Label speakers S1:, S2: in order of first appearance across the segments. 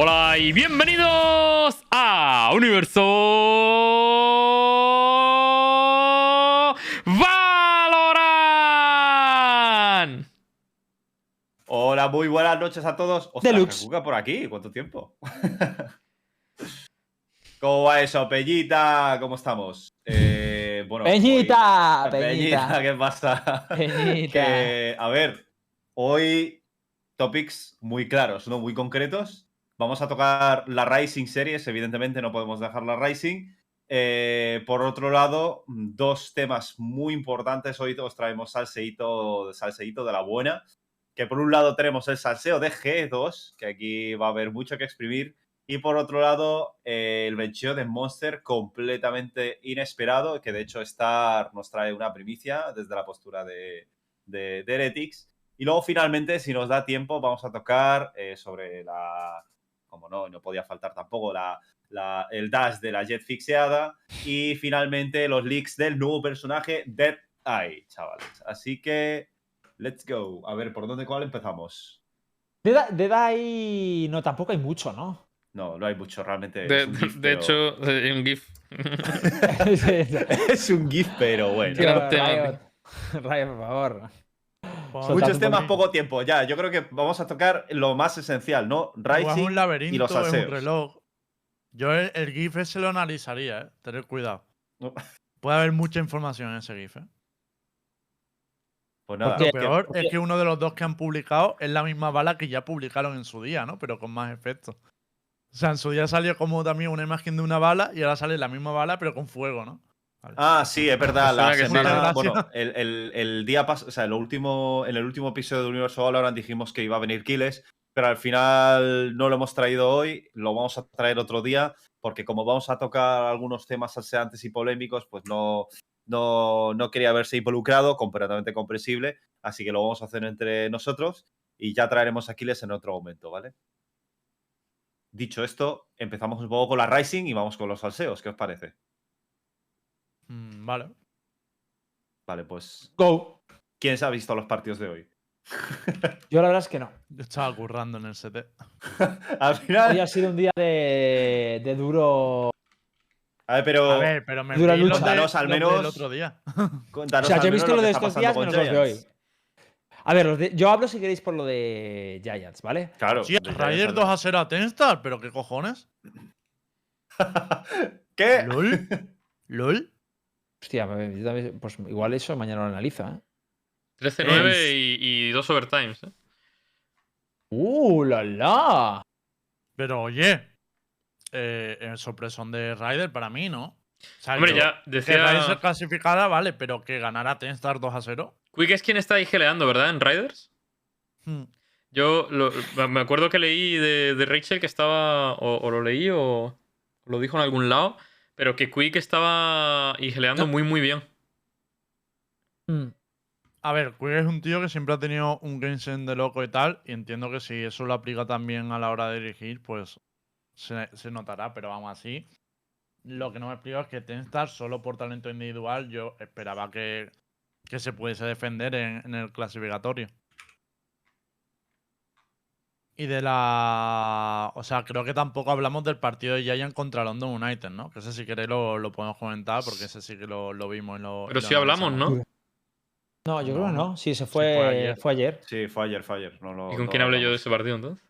S1: Hola y bienvenidos a Universo Valorant.
S2: Hola, muy buenas noches a todos. Ostras,
S3: Deluxe.
S2: Por aquí, ¿cuánto tiempo? ¿Cómo va eso, Peñita? ¿Cómo estamos? Eh, bueno,
S3: Peñita,
S2: hoy-
S3: Peñita.
S2: ¿qué pasa?
S3: Peñita.
S2: Que, a ver, hoy topics muy claros, ¿no? Muy concretos. Vamos a tocar la Rising Series, evidentemente no podemos dejar la Rising. Eh, por otro lado, dos temas muy importantes. Hoy os traemos salseíto, salseíto de la buena. Que por un lado tenemos el salseo de G2, que aquí va a haber mucho que exprimir. Y por otro lado, eh, el bencheo de Monster completamente inesperado, que de hecho Star nos trae una primicia desde la postura de, de, de Heretics. Y luego finalmente, si nos da tiempo, vamos a tocar eh, sobre la, como no, no podía faltar tampoco, la, la- el dash de la Jet fixeada. Y finalmente los leaks del nuevo personaje Dead Eye, chavales. Así que, let's go. A ver, ¿por dónde cuál empezamos?
S3: De, da- de Dai no, tampoco hay mucho, ¿no?
S2: No, no hay mucho, realmente.
S1: De,
S2: es un GIF,
S1: de
S2: pero-
S1: hecho, eh, un GIF.
S2: es un GIF, pero bueno.
S3: Riot, por favor. Soltad
S2: Muchos temas, poco tiempo. Ya, yo creo que vamos a tocar lo más esencial, ¿no?
S4: Es
S2: Rising
S4: un laberinto,
S2: y los
S4: es un reloj. Yo el, el GIF ese lo analizaría, ¿eh? Tener cuidado.
S2: No.
S4: Puede haber mucha información en ese GIF, ¿eh?
S2: Pues nada,
S3: Porque-
S4: Lo peor
S3: porque-
S4: es que uno de los dos que han publicado es la misma bala que ya publicaron en su día, ¿no? Pero con más efectos. O sea, en su día salió como también una imagen de una bala y ahora sale la misma bala pero con fuego, ¿no? Vale.
S2: Ah, sí, es verdad. La
S1: sí.
S2: semana, bueno,
S4: gracias.
S2: el, el- el día pasado, o sea, el último, en el último episodio de Universo Valorant dijimos que iba a venir Kiles, pero al final no lo hemos traído hoy, lo vamos a traer otro día, porque como vamos a tocar algunos temas salseantes y polémicos, pues no, no, no quería verse involucrado, completamente comprensible, así que lo vamos a hacer entre nosotros y ya traeremos a Kiles en otro momento, ¿vale? Dicho esto, empezamos un poco con la Rising y vamos con los salseos, ¿qué os parece?
S4: Mm, vale.
S2: Vale, pues,
S3: Go.
S2: ¿quién se ha visto los partidos de hoy?
S3: Yo la verdad es que no.
S4: Yo estaba currando en el CT.
S2: Al final.
S3: Hoy ha sido un día de, de duro.
S2: A ver, pero.
S4: A ver, pero me
S3: Dura
S4: vi
S3: lucha.
S2: Danos al menos-
S4: otro día.
S3: O sea,
S2: al
S3: yo he visto lo
S2: que
S3: de estos días menos los de hoy. A ver, los de- yo hablo si queréis por lo de Giants, ¿vale?
S2: Claro.
S4: Sí,
S2: de Giants
S4: Raider
S2: al
S4: 2 a 0 a Tenstar, pero ¿qué cojones?
S2: ¿Qué?
S4: ¿LOL? ¿LOL?
S3: Hostia, yo también- pues igual eso mañana lo analizo, ¿eh?
S1: 13-9 y, y dos overtimes. ¿eh?
S3: ¡Uh, la la!
S4: Pero oye, eh, el sorpresón de Ryder para mí, ¿no? O sea,
S1: Hombre,
S4: yo-
S1: ya
S4: Que Ryder se
S1: decía.
S4: clasificada, vale, pero que ganara Tenstar 2 a 0.
S1: Quick es quien está ahí geleando, ¿verdad? En Riders.
S4: Hmm.
S1: Yo lo- me acuerdo que leí de, de Rachel que estaba. O, o lo leí o lo dijo en algún lado. Pero que Quick estaba y geleando muy, muy bien.
S3: Mm.
S4: A ver, Quick es un tío que siempre ha tenido un game sense de loco y tal, y entiendo que si eso lo aplica también a la hora de dirigir, pues se, se notará, pero aún así, lo que no me explico es que Tenstar, solo por talento individual, yo esperaba que, que se pudiese defender en, en el clasificatorio. Y de la. O sea, creo que tampoco hablamos del partido de Giant contra London United, ¿no? Que ese si queréis lo, lo podemos comentar, porque ese sí que lo, lo vimos y lo.
S1: Pero sí hablamos. ¿no?
S3: No, yo creo que
S4: No.
S3: Sí, se
S4: fue
S3: fue,
S4: ayer.
S3: fue ayer.
S2: Sí, fue ayer, fue ayer. No lo-
S1: ¿Y con quién hablé yo de ese partido entonces?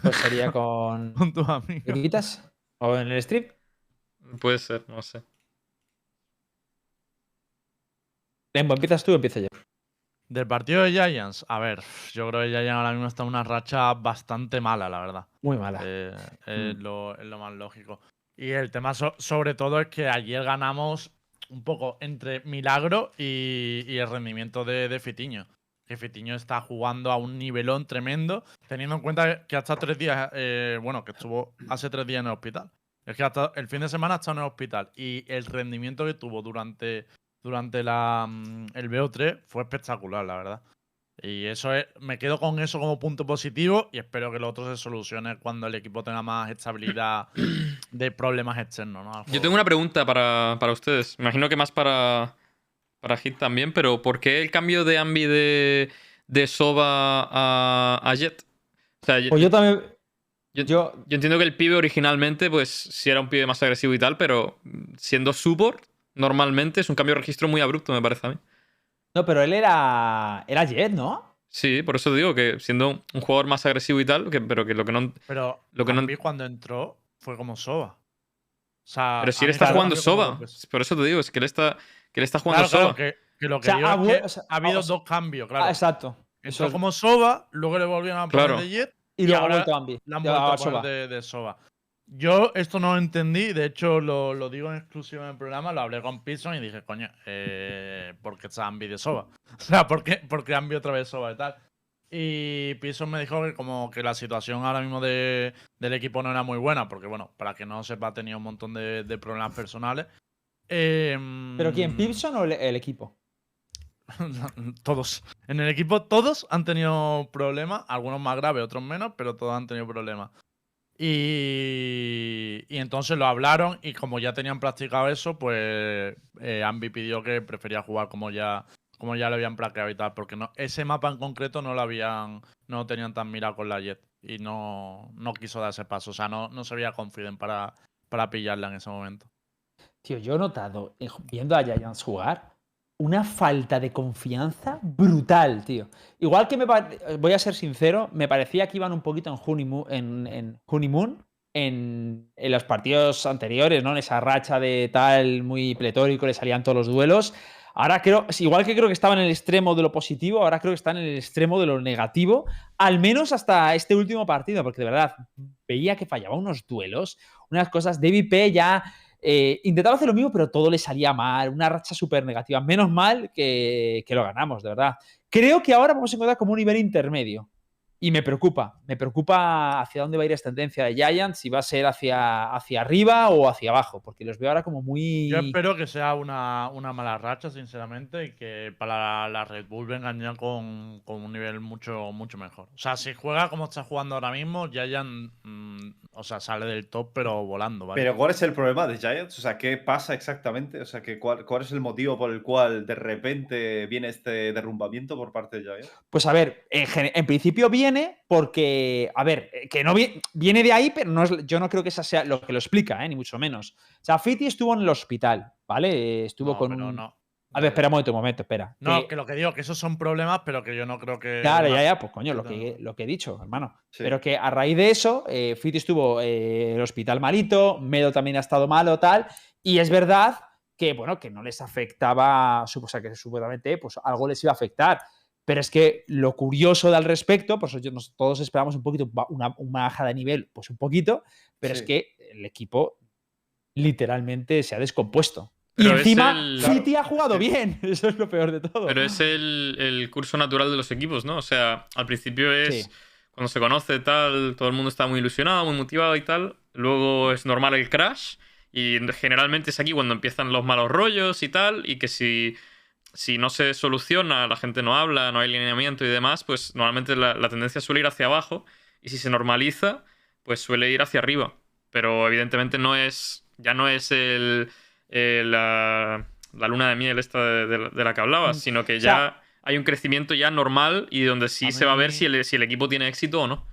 S3: Pues sería con.
S4: Con tus amigos.
S3: ¿Quitas? ¿O en el strip?
S1: Puede ser, no sé.
S3: Lembo, ¿empiezas tú o empiezo yo?
S4: Del partido de Giants, a ver, yo creo que Giants ahora mismo está en una racha bastante mala, la verdad.
S3: Muy mala.
S4: Eh, es,
S2: Mm.
S4: lo, es lo más lógico. Y el tema so- sobre todo es que ayer ganamos un poco entre milagro y, y el rendimiento de, de Fitiño. Que Fitiño está jugando a un nivelón tremendo, teniendo en cuenta que hasta tres días, eh, bueno, que estuvo hace tres días en el hospital. Es que hasta el fin de semana ha estado en el hospital y el rendimiento que tuvo durante, durante la, mm, el BO3 fue espectacular, la verdad. Y eso es, me quedo con eso como punto positivo y espero que lo otro se solucione cuando el equipo tenga más estabilidad de problemas externos. ¿no?
S1: Yo tengo una pregunta para, para ustedes. Imagino que más para, para Hit también, pero ¿por qué el cambio de Ambi de, de Soba a, a Jet? O sea,
S3: Pues yo también.
S1: Yo,
S3: Yo,
S1: yo entiendo que el pibe originalmente, pues sí era un pibe más agresivo y tal, pero siendo support, normalmente es un cambio de registro muy abrupto, me parece a mí.
S3: no, pero él era. Era Jet, ¿no?
S1: Sí, por eso digo que siendo un jugador más agresivo y tal, que, pero que lo que no.
S4: Pero
S1: Lo que
S4: a
S1: no-
S4: mí cuando entró fue como Soba. O sea,
S1: Pero si él está jugando Soba. Por eso te digo, es que él está, que él está jugando
S4: Claro,
S1: Soba.
S4: claro, que, que lo que
S3: O sea,
S4: digo
S3: ha
S4: es
S3: vuel-
S4: que
S3: o sea,
S4: ha habido
S3: o sea,
S4: dos cambios, claro.
S3: Ah, exacto. Eso
S4: Entró
S3: es-
S4: como Soba, luego le volvieron a poner
S1: Claro.
S4: de Jet
S3: Y
S4: y
S3: luego ha
S4: ahora
S3: vuelto a Ambi.
S4: le han vuelto a poner de, de Soba. Yo esto no lo entendí, de hecho lo, lo digo en exclusiva en el programa, lo hablé con Pearson y dije, coño, eh, ¿por qué está Ambi de Soba? O sea, ¿por qué, por qué Ambi otra vez Soba y tal? Y Pearson me dijo que como que la situación ahora mismo de- del equipo no era muy buena, porque bueno, para que no sepa, ha tenido un montón de, de problemas personales. Em,
S3: ¿Pero quién? ¿Pipson o el, el equipo?
S4: todos. En el equipo todos han tenido problemas, algunos más graves, otros menos, pero todos han tenido problemas. Y, entonces lo hablaron y como ya tenían practicado eso, pues eh, Ambi pidió que prefería jugar como ya como ya lo habían practicado y tal, porque no, ese mapa en concreto no lo habían, no tenían tan mirado con la Jet y no, no quiso dar ese paso, o sea, no, no se veía confident para, para pillarla en ese momento.
S3: Tío, yo he notado, eh, viendo a Giants jugar, una falta de confianza brutal, tío. Igual que me voy a ser sincero, me parecía que iban un poquito en honeymoon, en, en, en, en los partidos anteriores, ¿no? En esa racha de tal muy pletórico, le salían todos los duelos. Ahora creo, igual que creo que estaban en el extremo de lo positivo, ahora creo que están en el extremo de lo negativo, al menos hasta este último partido, porque de verdad veía que fallaba unos duelos, unas cosas. David P ya eh, intentaba hacer lo mismo, pero todo le salía mal, una racha súper negativa. Menos mal que, que lo ganamos, de verdad. Creo que ahora vamos a encontrar como un nivel intermedio. Y me preocupa, me preocupa hacia dónde va a ir esta tendencia de Giants, si va a ser hacia, hacia arriba o hacia abajo, porque los veo ahora como muy...
S4: Yo espero que sea una, una mala racha, sinceramente, y que para la Red Bull vengan ya con, con un nivel mucho, mucho mejor. O sea, si juega como está jugando ahora mismo, ya, mm, o sea, sale del top, pero volando, ¿vale?
S2: Pero ¿cuál es el problema de Giants? O sea, ¿qué pasa exactamente? O sea, que cuál, ¿cuál es el motivo por el cual de repente viene este derrumbamiento por parte de Giants?
S3: Pues a ver, en, en principio viene porque, a ver, eh, que no vi- viene de ahí, pero no es, yo no creo que esa sea lo que lo explica, eh, ni mucho menos. O sea, Fiti estuvo en el hospital, ¿vale? Eh, Estuvo
S4: No,
S3: con
S4: pero
S3: un...
S4: no.
S3: A ver, espera un momento, un momento, espera.
S4: No,
S3: Que-
S4: que lo que digo, que esos son problemas, pero que yo no creo que.
S3: Claro, ya, ya, pues coño, lo
S4: no.
S3: que, lo que he dicho, hermano.
S2: Sí.
S3: Pero que a raíz de eso, eh, Fiti estuvo eh, en el hospital malito, Medo también ha estado malo, tal. Y es verdad que, bueno, que no les afectaba, o sea, que supuestamente, pues algo les iba a afectar. Pero es que lo curioso de al respecto, pues yo- nos- todos esperamos un poquito, una, una baja de nivel, pues un poquito, pero es que el equipo literalmente se ha descompuesto.
S1: Pero
S3: y encima,
S1: el-
S3: Fiti ha jugado bien, eso es lo peor de todo.
S1: Pero es el, el curso natural de los equipos, ¿no? O sea, al principio es
S3: Sí.
S1: cuando se conoce tal, todo el mundo está muy ilusionado, muy motivado y tal. Luego es normal el crash. Y generalmente es aquí cuando empiezan los malos rollos y tal. Y que si, si no se soluciona, la gente no habla, no hay alineamiento y demás, pues normalmente la, la tendencia suele ir hacia abajo. Y si se normaliza, pues suele ir hacia arriba. Pero evidentemente no es. Ya no es el. eh, la, la luna de miel esta de, de la- de la que hablabas,
S3: Mm,
S1: sino que
S3: o
S1: ya
S3: sea-
S1: hay un crecimiento ya normal y donde sí se va a ver si el, si el equipo tiene éxito o no.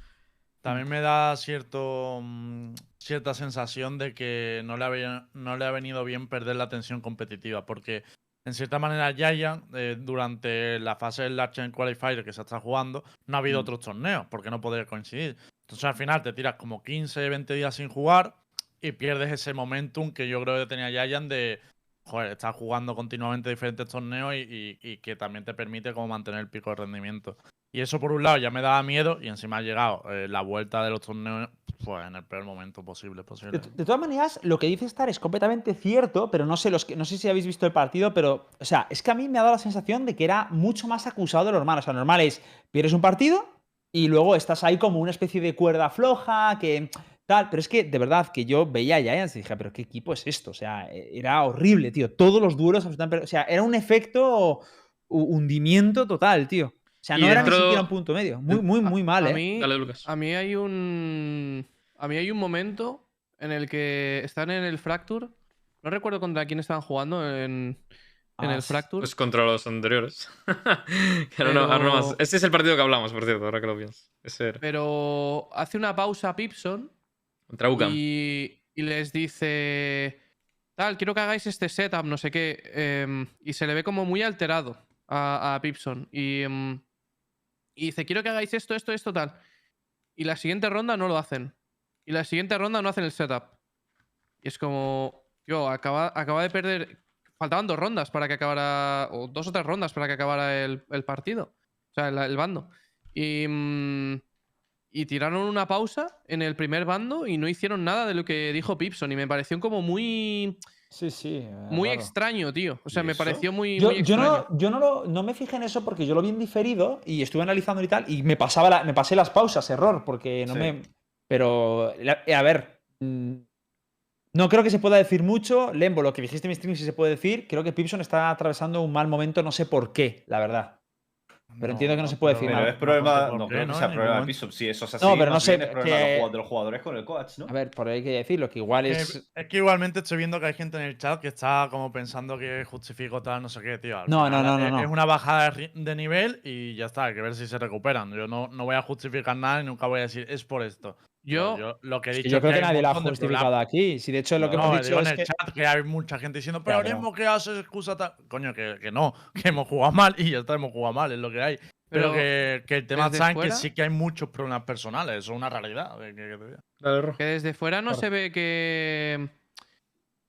S4: También me da cierto, mm, cierta sensación de que no le, había, no le ha venido bien perder la tensión competitiva, porque en cierta manera Giant, eh, durante la fase del Large Qualifier que se está jugando, no ha habido
S2: Mm.
S4: otros torneos, porque no podía coincidir. Entonces al final te tiras como 15, 20 días sin jugar y pierdes ese momentum que yo creo que tenía Giant de, joder, estar jugando continuamente diferentes torneos y, y- y que también te permite como mantener el pico de rendimiento. Y eso por un lado ya me daba miedo y encima ha llegado eh, la vuelta de los torneos pues en el peor momento posible. Posible.
S3: de todas maneras, lo que dice Star es completamente cierto, pero no sé, los que, no sé si habéis visto el partido, pero, o sea, es que a mí me ha dado la sensación de que era mucho más acusado de lo normal. O sea, normal es, pierdes un partido y luego estás ahí como una especie de cuerda floja, que tal, pero es que de verdad que yo veía a Giants y dije, pero ¿qué equipo es esto? O sea, e- era horrible, tío. Todos los duelos, o sea, era un efecto hu- hundimiento total, tío. O sea, no era ni
S1: dentro-
S3: siquiera un punto medio. Muy, muy, muy mal,
S5: a
S3: ¿eh?
S5: mí,
S1: Dale, Lucas.
S5: a mí hay un. A mí hay un momento en el que están en el Fracture. No recuerdo contra quién estaban jugando. En, en
S3: Ah,
S5: el
S3: sí.
S5: Fracture.
S1: Pues contra los anteriores. Ahora no- ahora no más.
S5: Pero-
S1: Este es el partido que hablamos, por cierto, ahora que lo pienso. Ese era.
S5: Pero hace una pausa Pipson
S1: Contra UCAM.
S5: y, y les dice, tal, quiero que hagáis este setup, no sé qué. em, y se le ve como muy alterado a, a Pipson. Y, em, y dice, quiero que hagáis esto, esto, esto, tal. Y la siguiente ronda no lo hacen. Y la siguiente ronda no hacen el setup. Y es como, yo, acaba, acaba de perder... Faltaban dos rondas para que acabara, o dos o tres rondas para que acabara el, el partido. O sea, el, el bando. Y, mm, y tiraron una pausa en el primer bando y no hicieron nada de lo que dijo Pipson. Y me pareció como muy,
S3: Sí, sí. eh,
S5: muy extraño, tío. O sea,
S2: ¿Y
S5: me
S2: eso?
S5: pareció muy,
S3: Yo,
S5: muy
S3: yo
S5: extraño.
S3: no, yo no, lo- no me fijé en eso porque yo lo vi en diferido y estuve analizando y tal, y me pasaba la- me pasé las pausas, error, porque no
S2: Sí.
S3: me. Pero, la- a ver. mm, No creo que se pueda decir mucho. Lembo, lo que dijiste en mi stream sí se puede decir. Creo que Pipson está atravesando un mal momento, no sé por qué, la verdad. Pero entiendo que no se puede decir
S2: Pero
S3: nada.
S2: es problema, no creo que
S4: ¿no?
S2: sea problema de piso. Si eso es así,
S3: No, pero no sé,
S2: es problema de los
S3: que-
S2: de los jugadores con el coach, ¿no?
S3: A ver, por ahí hay que decirlo, que igual
S4: Que-
S3: es.
S4: Es que igualmente estoy viendo que hay gente en el chat que está como pensando que justifico tal, no sé qué, tío.
S3: No, no, no, no,
S4: es,
S3: no.
S4: es una bajada de nivel y ya está, hay que ver si se recuperan. Yo no, no voy a justificar nada y nunca voy a decir es por esto.
S5: Yo,
S4: lo que he
S3: es que
S4: dicho
S3: yo creo que nadie lo ha justificado aquí. Si de hecho lo que
S2: No,
S4: No,
S3: hemos
S4: digo
S3: dicho
S4: en
S3: es
S4: el
S3: que.
S4: chat que hay mucha gente diciendo, pero
S3: Claro.
S4: Lembo, ¿qué haces? Excusa tal. Coño, que, que no, que hemos jugado mal y ya está, hemos jugado mal, es lo que hay. Pero,
S5: Pero
S4: que, que el tema está en que sí que hay muchos problemas personales, eso es una realidad. que- que- que.
S1: Dale,
S5: que desde fuera no
S3: Claro.
S5: se ve que,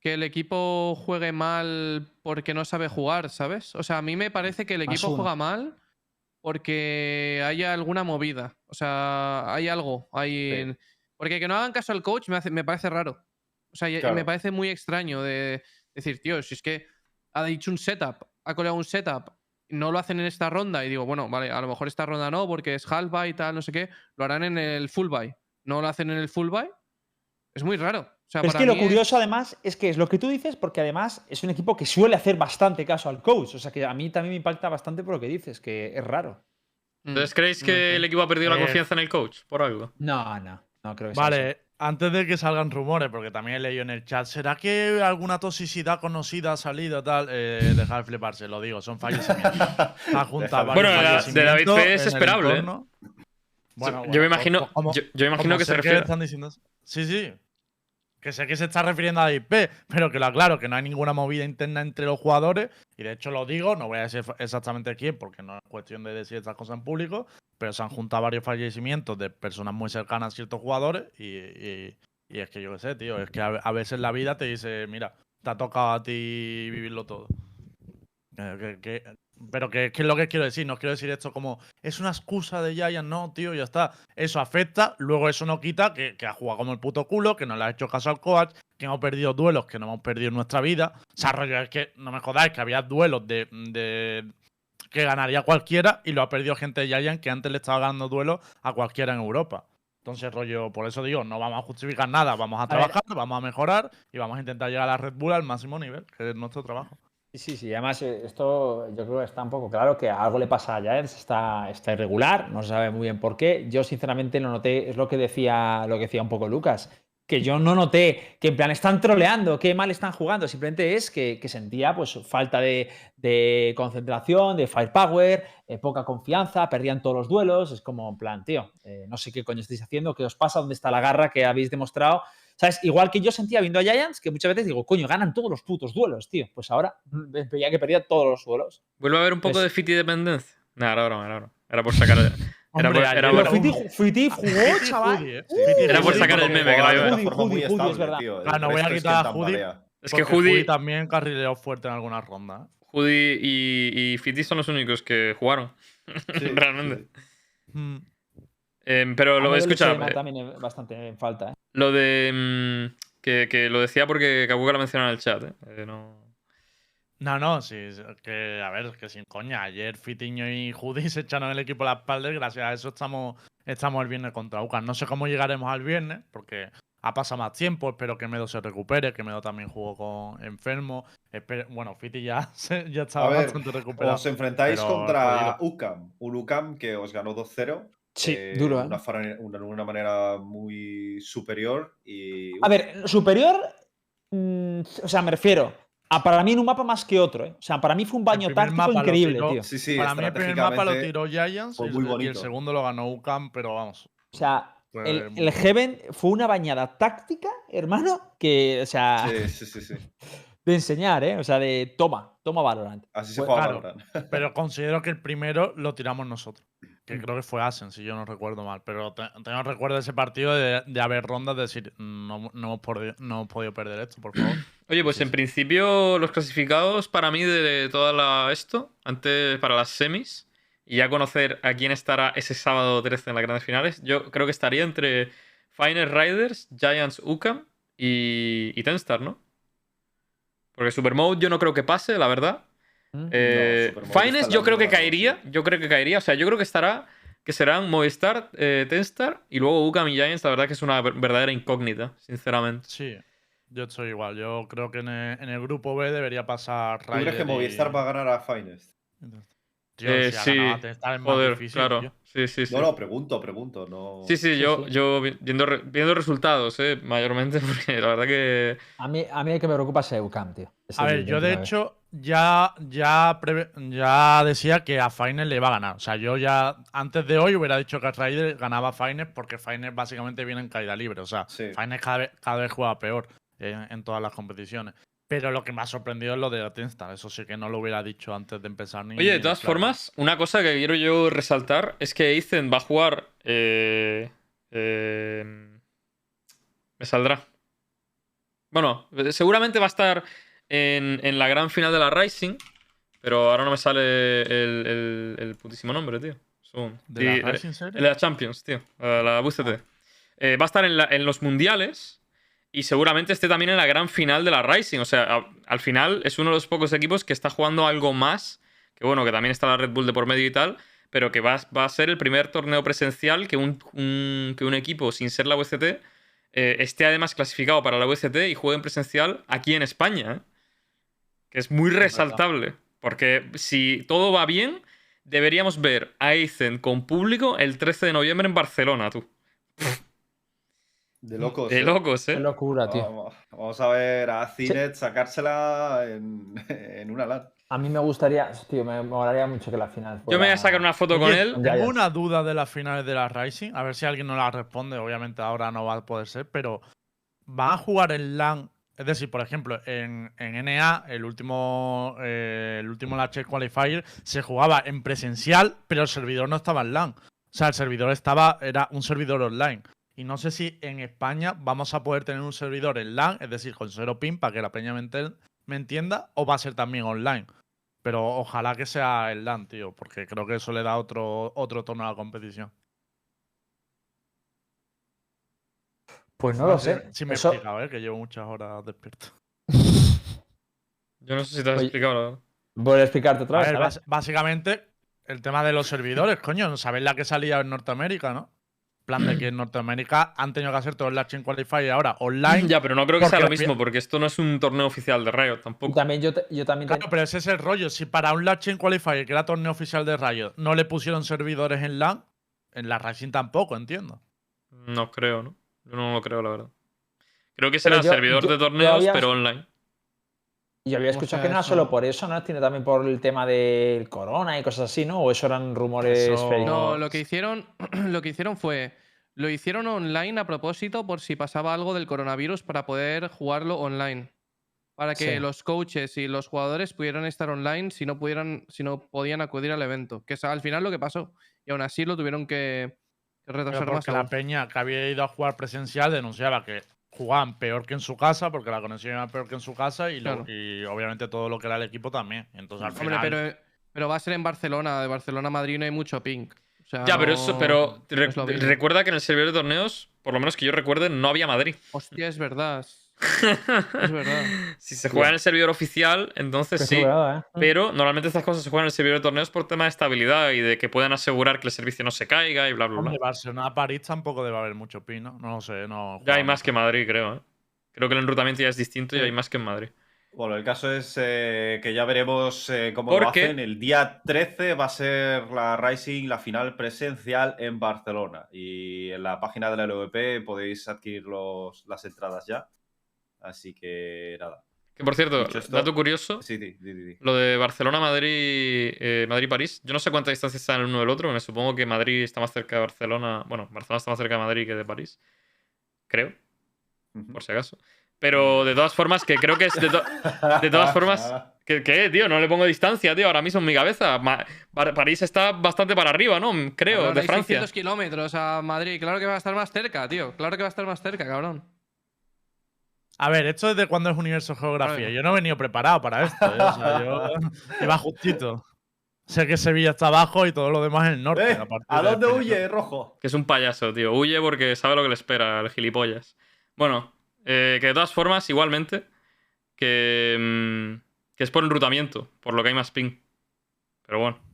S5: que el equipo juegue mal porque no sabe jugar, ¿sabes? O sea, a mí me parece que el equipo juega mal porque hay alguna movida. O sea, hay algo. Hay...
S2: Sí.
S5: Porque que no hagan caso al coach me, hace- me parece raro. O sea,
S2: Claro.
S5: me parece muy extraño de decir, tío, si es que ha dicho un setup, ha coleado un setup, no lo hacen en esta ronda y digo, bueno, vale, a lo mejor esta ronda no porque es half buy y tal, no sé qué, lo harán en el full buy. No lo hacen en el full buy. Es muy raro. O sea,
S3: Pero es
S5: para
S3: que lo
S5: mí es-
S3: curioso, además, es que es lo que tú dices, porque además es un equipo que suele hacer bastante caso al coach. O sea, que a mí también me impacta bastante por lo que dices, que es raro.
S5: Mm,
S1: Entonces, ¿creéis
S5: no
S1: que
S5: sé.
S1: el equipo ha perdido la
S4: Eh,
S1: confianza en el coach por algo?
S3: No, no, no creo que sea.
S4: Vale, antes de que salgan rumores, porque también he leído en el chat, ¿será que alguna toxicidad conocida ha salido tal? Eh, dejar de fliparse, lo digo, son fallecimientos. Ha juntado
S1: Bueno, de David P es esperable, ¿eh?
S4: entorno. Bueno,
S1: yo
S4: bueno,
S1: me imagino,
S4: como-
S1: yo, yo me imagino que se refiere.
S4: están diciendo. Sí, sí. Que sé que se está refiriendo a David P, pero que lo aclaro, que no hay ninguna movida interna entre los jugadores. Y de hecho lo digo, no voy a decir exactamente quién, porque no es cuestión de decir estas cosas en público, pero se han juntado varios fallecimientos de personas muy cercanas a ciertos jugadores. Y, y- es que yo qué sé, tío, es que a, veces la vida te dice, mira, te ha tocado a ti vivirlo todo. Eh, que- pero que, que es lo que quiero decir, no quiero decir esto como es una excusa de Giants, no, tío, ya está. Eso afecta, luego eso no quita que, que ha jugado como el puto culo, que no le ha hecho caso al coach, que hemos perdido duelos que no hemos perdido en nuestra vida. O sea, rollo, es que no me jodáis, que había duelos de, de- que ganaría cualquiera y lo ha perdido gente de Giants que antes le estaba ganando duelos a cualquiera en Europa. Entonces, rollo, por eso digo, no vamos a justificar nada, vamos a
S3: ver.
S4: trabajar, vamos a mejorar y vamos a intentar llegar a la Red Bull al máximo nivel, que es nuestro trabajo.
S3: Sí, sí. Además, eh, esto yo creo que está un poco claro que algo le pasa a Giants, está, está irregular, no se sabe muy bien por qué. Yo, sinceramente, lo noté, es lo que decía, lo que decía un poco Lucas, que yo no noté que en plan están troleando, qué mal están jugando, simplemente es que, que sentía pues falta de, de concentración, de firepower, eh, poca confianza, perdían todos los duelos, es como en plan, tío, eh, no sé qué coño estáis haciendo, qué os pasa, dónde está la garra que habéis demostrado. ¿Sabes? Igual que yo sentía viendo a Giants, que muchas veces digo, coño, ganan todos los putos duelos, tío. Pues ahora veía que perdía todos los duelos.
S1: ¿Vuelve a haber un poco
S3: Es-
S1: de Fiti dependencia? No, era broma, era broma. Era por sacar. Era
S4: Hombre,
S1: por, era por-
S3: Fiti, Fiti jugó, chaval.
S4: Fiti
S1: Era por sacar el meme, que lo iba a ver.
S3: Judy, Judy, Judy, es verdad.
S4: Ah, no voy a quitar a Judy.
S1: es que Judy,
S4: también carrileó fuerte en algunas rondas. ¿eh?
S1: Judy y, y Fiti son los únicos que jugaron. Realmente.
S4: Mm.
S1: Em, pero lo
S3: mí el
S1: escucha.
S3: Luchema
S1: eh,
S3: también es bastante en falta, ¿eh?
S1: Lo de. mm, que, que lo decía porque Kabuka lo mencionó en el chat, ¿eh? Eh, no...
S4: No, no, sí, que, a ver, que sin coña. Ayer Fitiño y Judy se echaron el equipo a la espalda y gracias a eso estamos, estamos el viernes contra UCAN. No sé cómo llegaremos al viernes, porque ha pasado más tiempo. Espero que Medo se recupere, que Medo también jugó con enfermo. Espero- bueno, Fiti ya, se- ya estaba
S2: A ver,
S4: bastante recuperado.
S2: Os enfrentáis
S4: pero
S2: contra
S4: jodido.
S2: UCAM. Un UCAM que os ganó 2-0.
S3: Sí,
S2: eh,
S3: duro,
S2: de
S3: ¿eh?
S2: una, una- manera muy superior. Y,
S3: A ver, superior. mm, o sea, me refiero. Ah, para mí en un mapa más que otro, ¿eh? O sea, para mí fue un baño táctico increíble,
S4: tiró-
S3: tío.
S2: Sí, sí,
S4: Para mí el primer mapa lo tiró Giants
S2: fue
S4: y,
S2: muy
S4: el- y el
S2: bonito.
S4: segundo lo ganó UCAM, pero vamos.
S3: O sea, el, el Heaven fue una bañada táctica, hermano, que, o sea,
S2: Sí, sí, sí, sí.
S3: de enseñar, ¿eh? O sea, de toma, toma Valorant.
S2: Así se
S3: Pues,
S2: juega
S4: claro.
S2: Valorant.
S4: Pero considero que el primero lo tiramos nosotros. Que
S3: Mm.
S4: creo que fue Asen, si yo no recuerdo mal. Pero te- tengo recuerdo de ese partido de, de haber rondas de decir, no, no, hemos podido, no hemos podido perder esto, por favor.
S1: Oye, pues
S4: Sí,
S1: en
S4: sí.
S1: principio los clasificados para mí de toda la esto, antes para las semis, y ya conocer a quién estará ese sábado 13 en las grandes finales, yo creo que estaría entre Finest Riders, Giants UCAM y, y Tenstar, ¿no? Porque Supermode yo no creo que pase, la verdad. Eh,
S2: en la
S1: yo creo que caería, yo creo que caería, o sea, yo creo que estará, que serán Movistar, eh, Tenstar y luego UCAM y Giants, la verdad que es una ver- verdadera incógnita, sinceramente.
S4: Sí, yo estoy igual. Yo creo que en el, en el grupo B debería pasar
S2: ¿Tú crees que
S4: Ryder y-
S2: Movistar va a ganar a Finest?
S4: Tío,
S1: Eh,
S4: si ha
S1: sí,
S4: ganado a
S1: Joder,
S4: difícil,
S1: claro.
S4: tío.
S1: Sí, sí, sí.
S2: No, no, pregunto, pregunto. No...
S1: Sí, sí, yo, yo vi- viendo, viendo resultados, eh, mayormente, porque la verdad que.
S3: A mí, a mí el que me preocupa es Eucam, tío. Es
S4: A ver, yo de
S3: 29.
S4: hecho ya, ya, preve- ya decía que a Final le iba a ganar. O sea, yo ya antes de hoy hubiera dicho que Ryder ganaba a Final porque Final básicamente viene en caída libre. O sea,
S2: Sí.
S4: Final cada vez, cada vez juega peor en, en todas las competiciones. Pero lo que me ha sorprendido es lo de Tenstar. Eso sí que no lo hubiera dicho antes de empezar ni.
S1: Oye, de todas
S4: claro.
S1: formas, una cosa que quiero yo resaltar es que Ethan va a jugar. eh, eh, me saldrá. Bueno, eh, seguramente va a estar en, en la gran final de la Rising, pero ahora no me sale el, el- el putísimo nombre, tío. Segundo.
S4: ¿De la
S1: eh,
S4: Rising?
S1: El de la Champions, tío. La, la. Eh, va a estar en, la- en los mundiales y seguramente esté también en la gran final de la Rising. O sea, a- al final es uno de los pocos equipos que está jugando algo más. Que bueno, que también está la Red Bull de por medio y tal. Pero que va, va a ser el primer torneo presencial que un, un- que un equipo sin ser la VCT eh, esté además clasificado para la VCT y juegue en presencial aquí en España. ¿eh? Que es muy resaltable. Porque si todo va bien, deberíamos ver a Aizen con público el 13 de noviembre en Barcelona, tú.
S2: De locos.
S1: De
S2: ¿eh?
S1: locos,
S3: Qué
S1: ¿eh?
S3: locura, tío.
S2: Vamos, vamos a ver a Cinet sacársela en, en una LAN.
S3: A mí me gustaría, tío, me molaría mucho que la final fuera...
S1: Yo me voy a sacar una foto con él.
S4: Tengo una duda de las finales de la Rising. A ver si alguien nos la responde. Obviamente ahora no va a poder ser, pero ¿van a jugar en LAN? Es decir, por ejemplo, en, en NA, el último, eh, el último Qualifier, se jugaba en presencial, pero el servidor no estaba en LAN. O sea, el servidor estaba, era un servidor online. Y no sé si en España vamos a poder tener un servidor en LAN, es decir, con cero pin, para que la peña me, entienda, o va a ser también online. Pero ojalá que sea el LAN, tío, porque creo que eso le da otro, otro tono a la competición.
S3: Pues no lo
S4: sé
S3: sé.
S4: Si me he
S3: Eso-
S4: explicado, ¿eh? que llevo muchas horas despierto.
S1: Yo no sé si te has
S3: Oye,
S1: explicado.
S3: Voy a explicarte otra
S4: A
S3: vez.
S4: ver,
S3: a ver.
S4: bas- básicamente, el tema de los servidores, coño, ¿sabéis la que salía en Norteamérica, no? En plan de que en Norteamérica han tenido que hacer todo el Latching Qualifier ahora online.
S1: Ya, pero no creo que sea lo mismo, porque esto no es un torneo oficial de Riot tampoco.
S3: también yo, te- yo también... te-
S4: Claro, pero ese es el rollo. Si para un Latching Qualifier, que era torneo oficial de Riot, no le pusieron servidores en LAN, en la Rising tampoco, entiendo.
S1: No creo, ¿no? Yo no lo creo, la verdad. Creo que será
S3: yo-
S1: servidor
S3: yo-
S1: de torneos,
S3: había-
S1: pero online.
S3: Yo había escuchado que no era solo por eso, ¿no? Tiene también por el tema del corona y cosas así, ¿no? O eso eran rumores
S4: Eso-
S3: fake.
S5: No, lo que hicieron, lo que hicieron fue. Lo hicieron online a propósito por si pasaba algo del coronavirus para poder jugarlo online. Para que
S3: Sí.
S5: los coaches y los jugadores pudieran estar online si no pudieran, si no podían acudir al evento. Que es al final lo que pasó. Y aún así lo tuvieron que, que
S4: Pero
S5: retrasar más.
S4: porque la
S5: aún.
S4: peña que había ido a jugar presencial denunciaba que jugaban peor que en su casa, porque la conexión era peor que en su casa y, lo-
S5: Claro.
S4: y obviamente todo lo que era el equipo también. Entonces al
S5: Hombre,
S4: final.
S5: pero, pero va a ser en Barcelona. De Barcelona a Madrid no hay mucho ping. O sea,
S1: Ya, pero eso, pero
S5: no
S1: re- recuerda que en el servidor de torneos, por lo menos que yo recuerde, no había Madrid.
S5: Hostia, es verdad. Es verdad.
S1: si se juega en el servidor oficial, entonces sí.
S3: ¿eh?
S1: Pero normalmente estas cosas se juegan en el servidor de torneos por tema de estabilidad y de que puedan asegurar que el servicio no se caiga y bla, bla, bla.
S4: Hombre, Barcelona a París tampoco debe haber mucho pin, ¿no? Lo sé, no.
S1: Ya hay más que en Madrid, creo. ¿eh? Creo que el enrutamiento ya es distinto y hay más que en Madrid.
S2: Bueno, el caso es eh, que ya veremos eh, cómo lo
S1: Porque-
S2: hacen. El día 13 va a ser la Rising, la final presencial en Barcelona. Y en la página de la LVP podéis adquirir los, las entradas ya. Así que nada.
S1: Que por cierto,
S2: esto-
S1: dato curioso,
S2: Sí, di, di.
S1: lo de Barcelona-Madrid, eh, Madrid-París. Yo no sé cuánta distancia está el uno del otro. Me supongo que Madrid está más cerca de Barcelona. Bueno, Barcelona está más cerca de Madrid que de París. Creo, por si acaso. Pero de todas formas, que creo que es. De, to- de todas formas, ¿qué, qué, tío? No le pongo distancia, tío. Ahora mismo en mi cabeza. Ma- Par- París está bastante para arriba, ¿no? Creo,
S5: Cabrón,
S1: de Francia.
S5: 600 kilómetros a Madrid. Claro que va a estar más cerca, tío. Claro que va a estar más cerca, cabrón.
S4: A ver, esto desde cuándo es universo geografía. Yo no he venido preparado para esto. ¿eh? O sea, yo iba justito. Sé que Sevilla está abajo y todo lo demás en el norte.
S2: Eh,
S4: a partir
S2: ¿A
S4: de
S2: dónde
S4: Peninsula.
S2: huye, rojo?
S1: Que es un payaso, tío. Huye porque sabe lo que le espera, el gilipollas. Bueno, eh, que de todas formas, igualmente, que, mm, que es por enrutamiento, por lo que hay más ping. Pero bueno.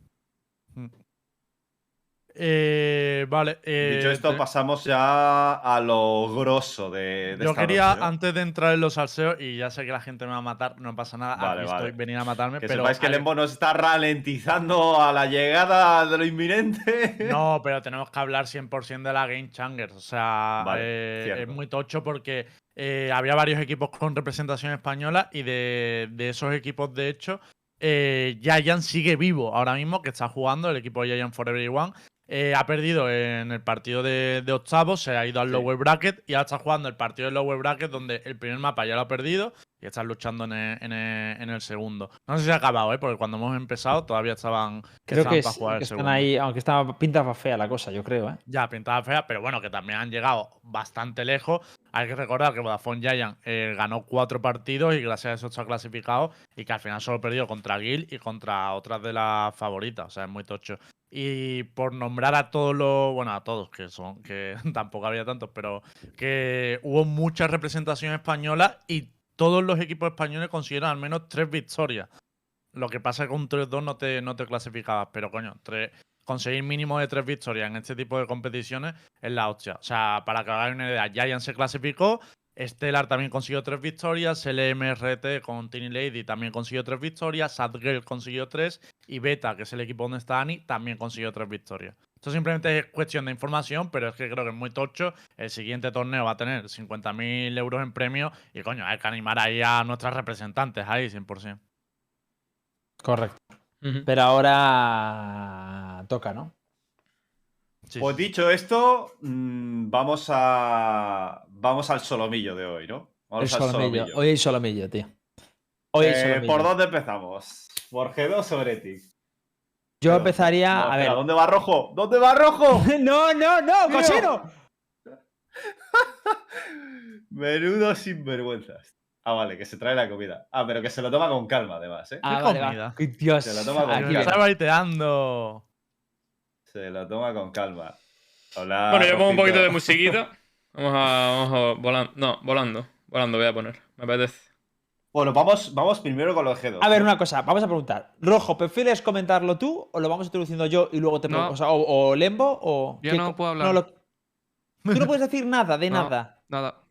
S4: Eh, vale. eh,
S2: Dicho esto,
S4: te-
S2: pasamos ya a lo grosso de, de
S4: Yo
S2: esta
S4: quería,
S2: noche, ¿no?
S4: antes de entrar en los salseos, y ya sé que la gente me va a matar, no pasa nada.
S2: Vale,
S4: aquí
S2: vale.
S4: estoy, venir a matarme.
S2: Que
S4: pero
S2: sepáis que
S4: al-
S2: Lembo nos está ralentizando a la llegada de lo inminente.
S4: No, pero tenemos que hablar 100% de la Game Changers. O sea,
S2: Vale,
S4: eh, es muy tocho porque eh, había varios equipos con representación española y de, de esos equipos, de hecho, eh, Giant sigue vivo ahora mismo, que está jugando el equipo Giant for Everyone. Eh, ha perdido en el partido de, de octavos, se ha ido al
S2: Sí.
S4: lower bracket y ahora está jugando el partido del lower bracket donde el primer mapa ya lo ha perdido y están luchando en el, en el- en el segundo. No sé si ha acabado, ¿eh? porque cuando hemos empezado todavía estaban,
S3: Creo
S4: estaban
S3: que,
S4: para
S3: sí,
S4: jugar el
S3: que están
S4: segundo.
S3: ahí, aunque está pinta fea la cosa, yo creo, ¿eh?
S4: Ya, pintada fea, pero bueno, que también han llegado bastante lejos. Hay que recordar que Vodafone Giant eh, ganó cuatro partidos y gracias a eso está clasificado y que al final solo perdió contra Gil y contra otras de las favoritas. O sea, es muy tocho. Y por nombrar a todos los, bueno, a todos, que son, que tampoco había tantos, pero que hubo mucha representación española y todos los equipos españoles consiguieron al menos tres victorias. Lo que pasa es que con 3-2 no te, no te clasificabas, pero coño, tres, conseguir mínimo de tres victorias en este tipo de competiciones es la hostia. O sea, para que hagáis una idea, Giant se clasificó, Stellar también consiguió tres victorias, LMRT con Tiny Lady también consiguió tres victorias, Sad Girl consiguió tres y Beta, que es el equipo donde está Ani, también consiguió tres victorias. Esto simplemente es cuestión de información, pero es que creo que es muy tocho. El siguiente torneo va a tener 50.000 euros en premio y coño, hay que animar ahí a nuestras representantes ahí, 100%.
S3: Correcto. Pero ahora toca, ¿no?
S4: Sí,
S2: Pues dicho esto, mm, vamos a vamos al solomillo de hoy, ¿no? Vamos
S3: El
S2: al
S3: solomillo. Hoy hay solomillo, tío. Hoy hay
S2: Eh,
S3: solomillo.
S2: ¿Por dónde empezamos? ¿Por G2 o Heretic?
S3: Yo
S2: Pero-
S3: empezaría.
S2: No,
S3: a ver.
S2: ¿Dónde va rojo? ¿Dónde va rojo?
S3: no, no, no, cochino.
S2: Menudo sinvergüenzas. Ah, vale, que se trae la comida. Ah, pero que se lo toma con calma, además, ¿eh?
S3: Ah,
S4: ¿Qué
S3: vale, va.
S4: comida?
S3: Ay, Dios.
S2: Se la toma con
S3: aquí
S2: calma.
S4: Está baiteando.
S2: Se lo toma con calma. Hola.
S1: Bueno, yo pongo un poquito de musiquita. Vamos a. Vamos a volando. No, volando. Volando voy a poner. Me apetece.
S2: Bueno, vamos, vamos primero con los G2.
S3: A ver, una cosa, vamos a preguntar. Rojo, ¿prefieres comentarlo tú o lo vamos introduciendo yo y luego te
S5: No.
S3: pregunto? O, sea, o, o Lembo o.
S5: Yo
S3: ¿qué
S5: no puedo hablar.
S3: lo- Tú no puedes decir nada, de
S5: No.
S3: nada.
S5: Nada.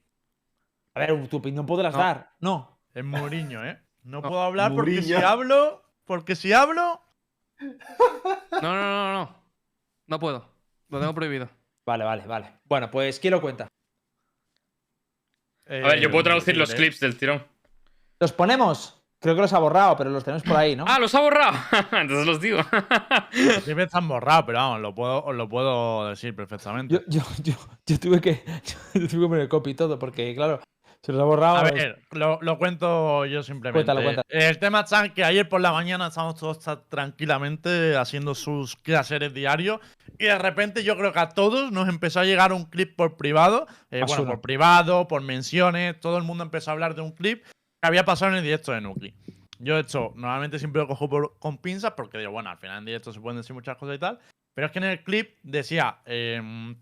S3: A ver, tu opinión podrás
S5: No.
S3: dar. No.
S4: Es Mourinho, ¿eh? No,
S5: No,
S4: puedo hablar porque si hablo. Porque si hablo.
S5: No, no, no, no, no. No puedo. Lo tengo prohibido.
S3: Vale, vale, vale. Bueno, pues ¿quién lo cuenta?
S1: A ver, yo puedo traducir los
S4: clips
S1: del tirón.
S3: ¿Los ponemos? Creo que los ha borrado, pero los tenemos por ahí, ¿no?
S1: ¡Ah, los ha borrado! Entonces los digo.
S4: Siempre están borrados, pero vamos, lo puedo, os lo puedo decir perfectamente.
S3: Yo, yo, yo, yo tuve que. Yo tuve que poner copy todo, porque, claro, se los ha borrado.
S4: A ver, lo, lo cuento yo simplemente.
S3: Cuéntalo, cuéntalo.
S4: El tema está que ayer por la mañana estábamos todos tranquilamente haciendo sus quehaceres diarios y de repente yo creo que a todos nos empezó a llegar un clip por privado. eh, bueno, por privado, por menciones, todo el mundo empezó a hablar de un clip que había pasado en el directo de Nuki. Yo esto normalmente siempre lo cojo por- con pinzas porque digo, bueno, al final en directo se pueden decir muchas cosas y tal. Pero es que en el clip decía em,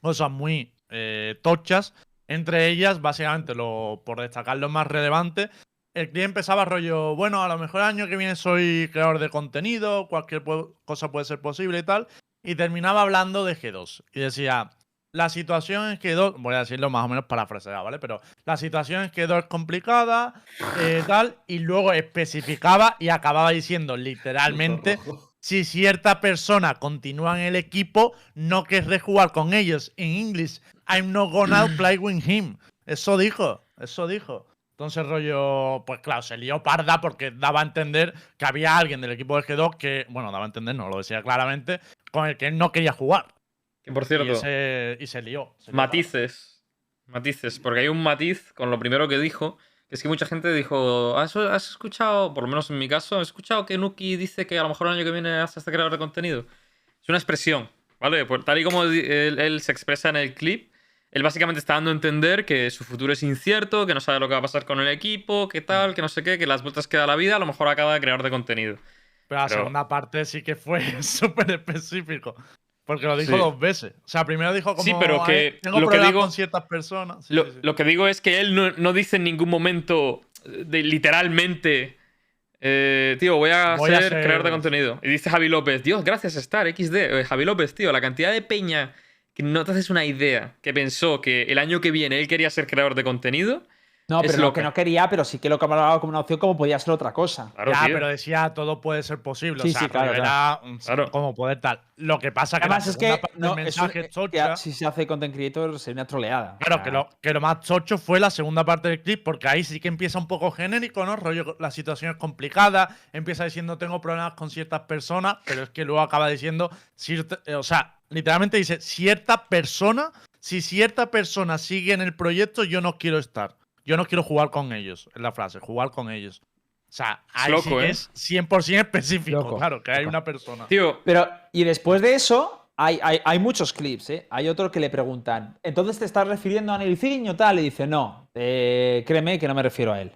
S4: cosas muy eh, tochas. Entre ellas, básicamente, lo, por destacar lo más relevante, el clip empezaba rollo, bueno, a lo mejor el año que viene soy creador de contenido, cualquier cosa puede ser posible y tal. Y terminaba hablando de G2. Y decía, la situación en G2, voy a decirlo más o menos parafraseado, ¿vale? Pero la situación en G2 es complicada, eh, tal. Y luego especificaba y acababa diciendo literalmente. si cierta persona continúa en el equipo, no querré jugar con ellos. En inglés, I'm not gonna play with him. Eso dijo, eso dijo. Entonces, rollo, pues claro, se lió parda porque daba a entender que había alguien del equipo de G2 que, bueno, daba a entender, no lo decía claramente, con el que él no quería jugar.
S1: Que por
S4: Y,
S1: cierto,
S4: ese- y se lió. se lió
S1: matices. Matices. Porque hay un matiz con lo primero que dijo. Es que mucha gente dijo. ¿Has, has escuchado, por lo menos en mi caso, ¿has escuchado que Nuki dice que a lo mejor el año que viene hace este creador de contenido? Es una expresión, ¿vale? Pues tal y como él, él se expresa en el clip, él básicamente está dando a entender que su futuro es incierto, que no sabe lo que va a pasar con el equipo, que tal, que no sé qué, que las vueltas que da la vida, a lo mejor acaba de creador de contenido.
S4: Pero la
S1: Pero-
S4: segunda parte sí que fue súper específico. Porque lo dijo
S1: Sí.
S4: dos veces. O sea, primero dijo como.
S1: Sí, pero
S4: "Ay,
S1: que
S4: tengo
S1: lo que digo-
S4: con ciertas personas. Sí,
S1: Lo,
S4: sí, sí.
S1: lo que digo es que él no, no dice en ningún momento, de, literalmente, eh, tío, voy a
S4: Voy a
S1: ser
S4: ser-
S1: creador de contenido. Y dice Javi López, Dios, gracias Star, XD. Eh, Javi López, tío, la cantidad de peña que no te haces una idea, que pensó que el año que viene él quería ser creador de contenido.
S3: No,
S1: Es
S3: pero lo que no quería, pero sí que lo que hablaba como una opción, como podía ser otra cosa.
S1: Claro,
S4: ya,
S1: tío.
S4: pero decía todo puede ser posible.
S3: Sí,
S4: o sea,
S3: sí, claro,
S4: era
S1: Claro.
S4: como poder tal. Lo que pasa que
S3: Además,
S4: la
S3: es que
S4: segunda parte del
S3: no, es un-
S4: mensaje
S3: que
S4: chocha-
S3: si se hace content creator sería una troleada.
S4: Claro, que lo, que lo más chocho fue la segunda parte del clip, porque ahí sí que empieza un poco genérico, ¿no? Rollo, la situación es complicada, empieza diciendo tengo problemas con ciertas personas, pero es que luego acaba diciendo, cierta- eh, o sea, literalmente dice, cierta persona, si cierta persona sigue en el proyecto, yo no quiero estar. Yo no quiero jugar con ellos, es la frase, jugar con ellos. O sea, ahí sí
S1: loco,
S4: que
S1: ¿eh?
S4: es 100% específico,
S3: Loco,
S4: claro, que hay una persona.
S1: Tío,
S3: Pero, y después de eso, hay, hay, hay muchos clips, ¿eh? Hay otro que le preguntan, ¿entonces te estás refiriendo a Neliciño tal? Y dice, no, eh, créeme que no me refiero a él.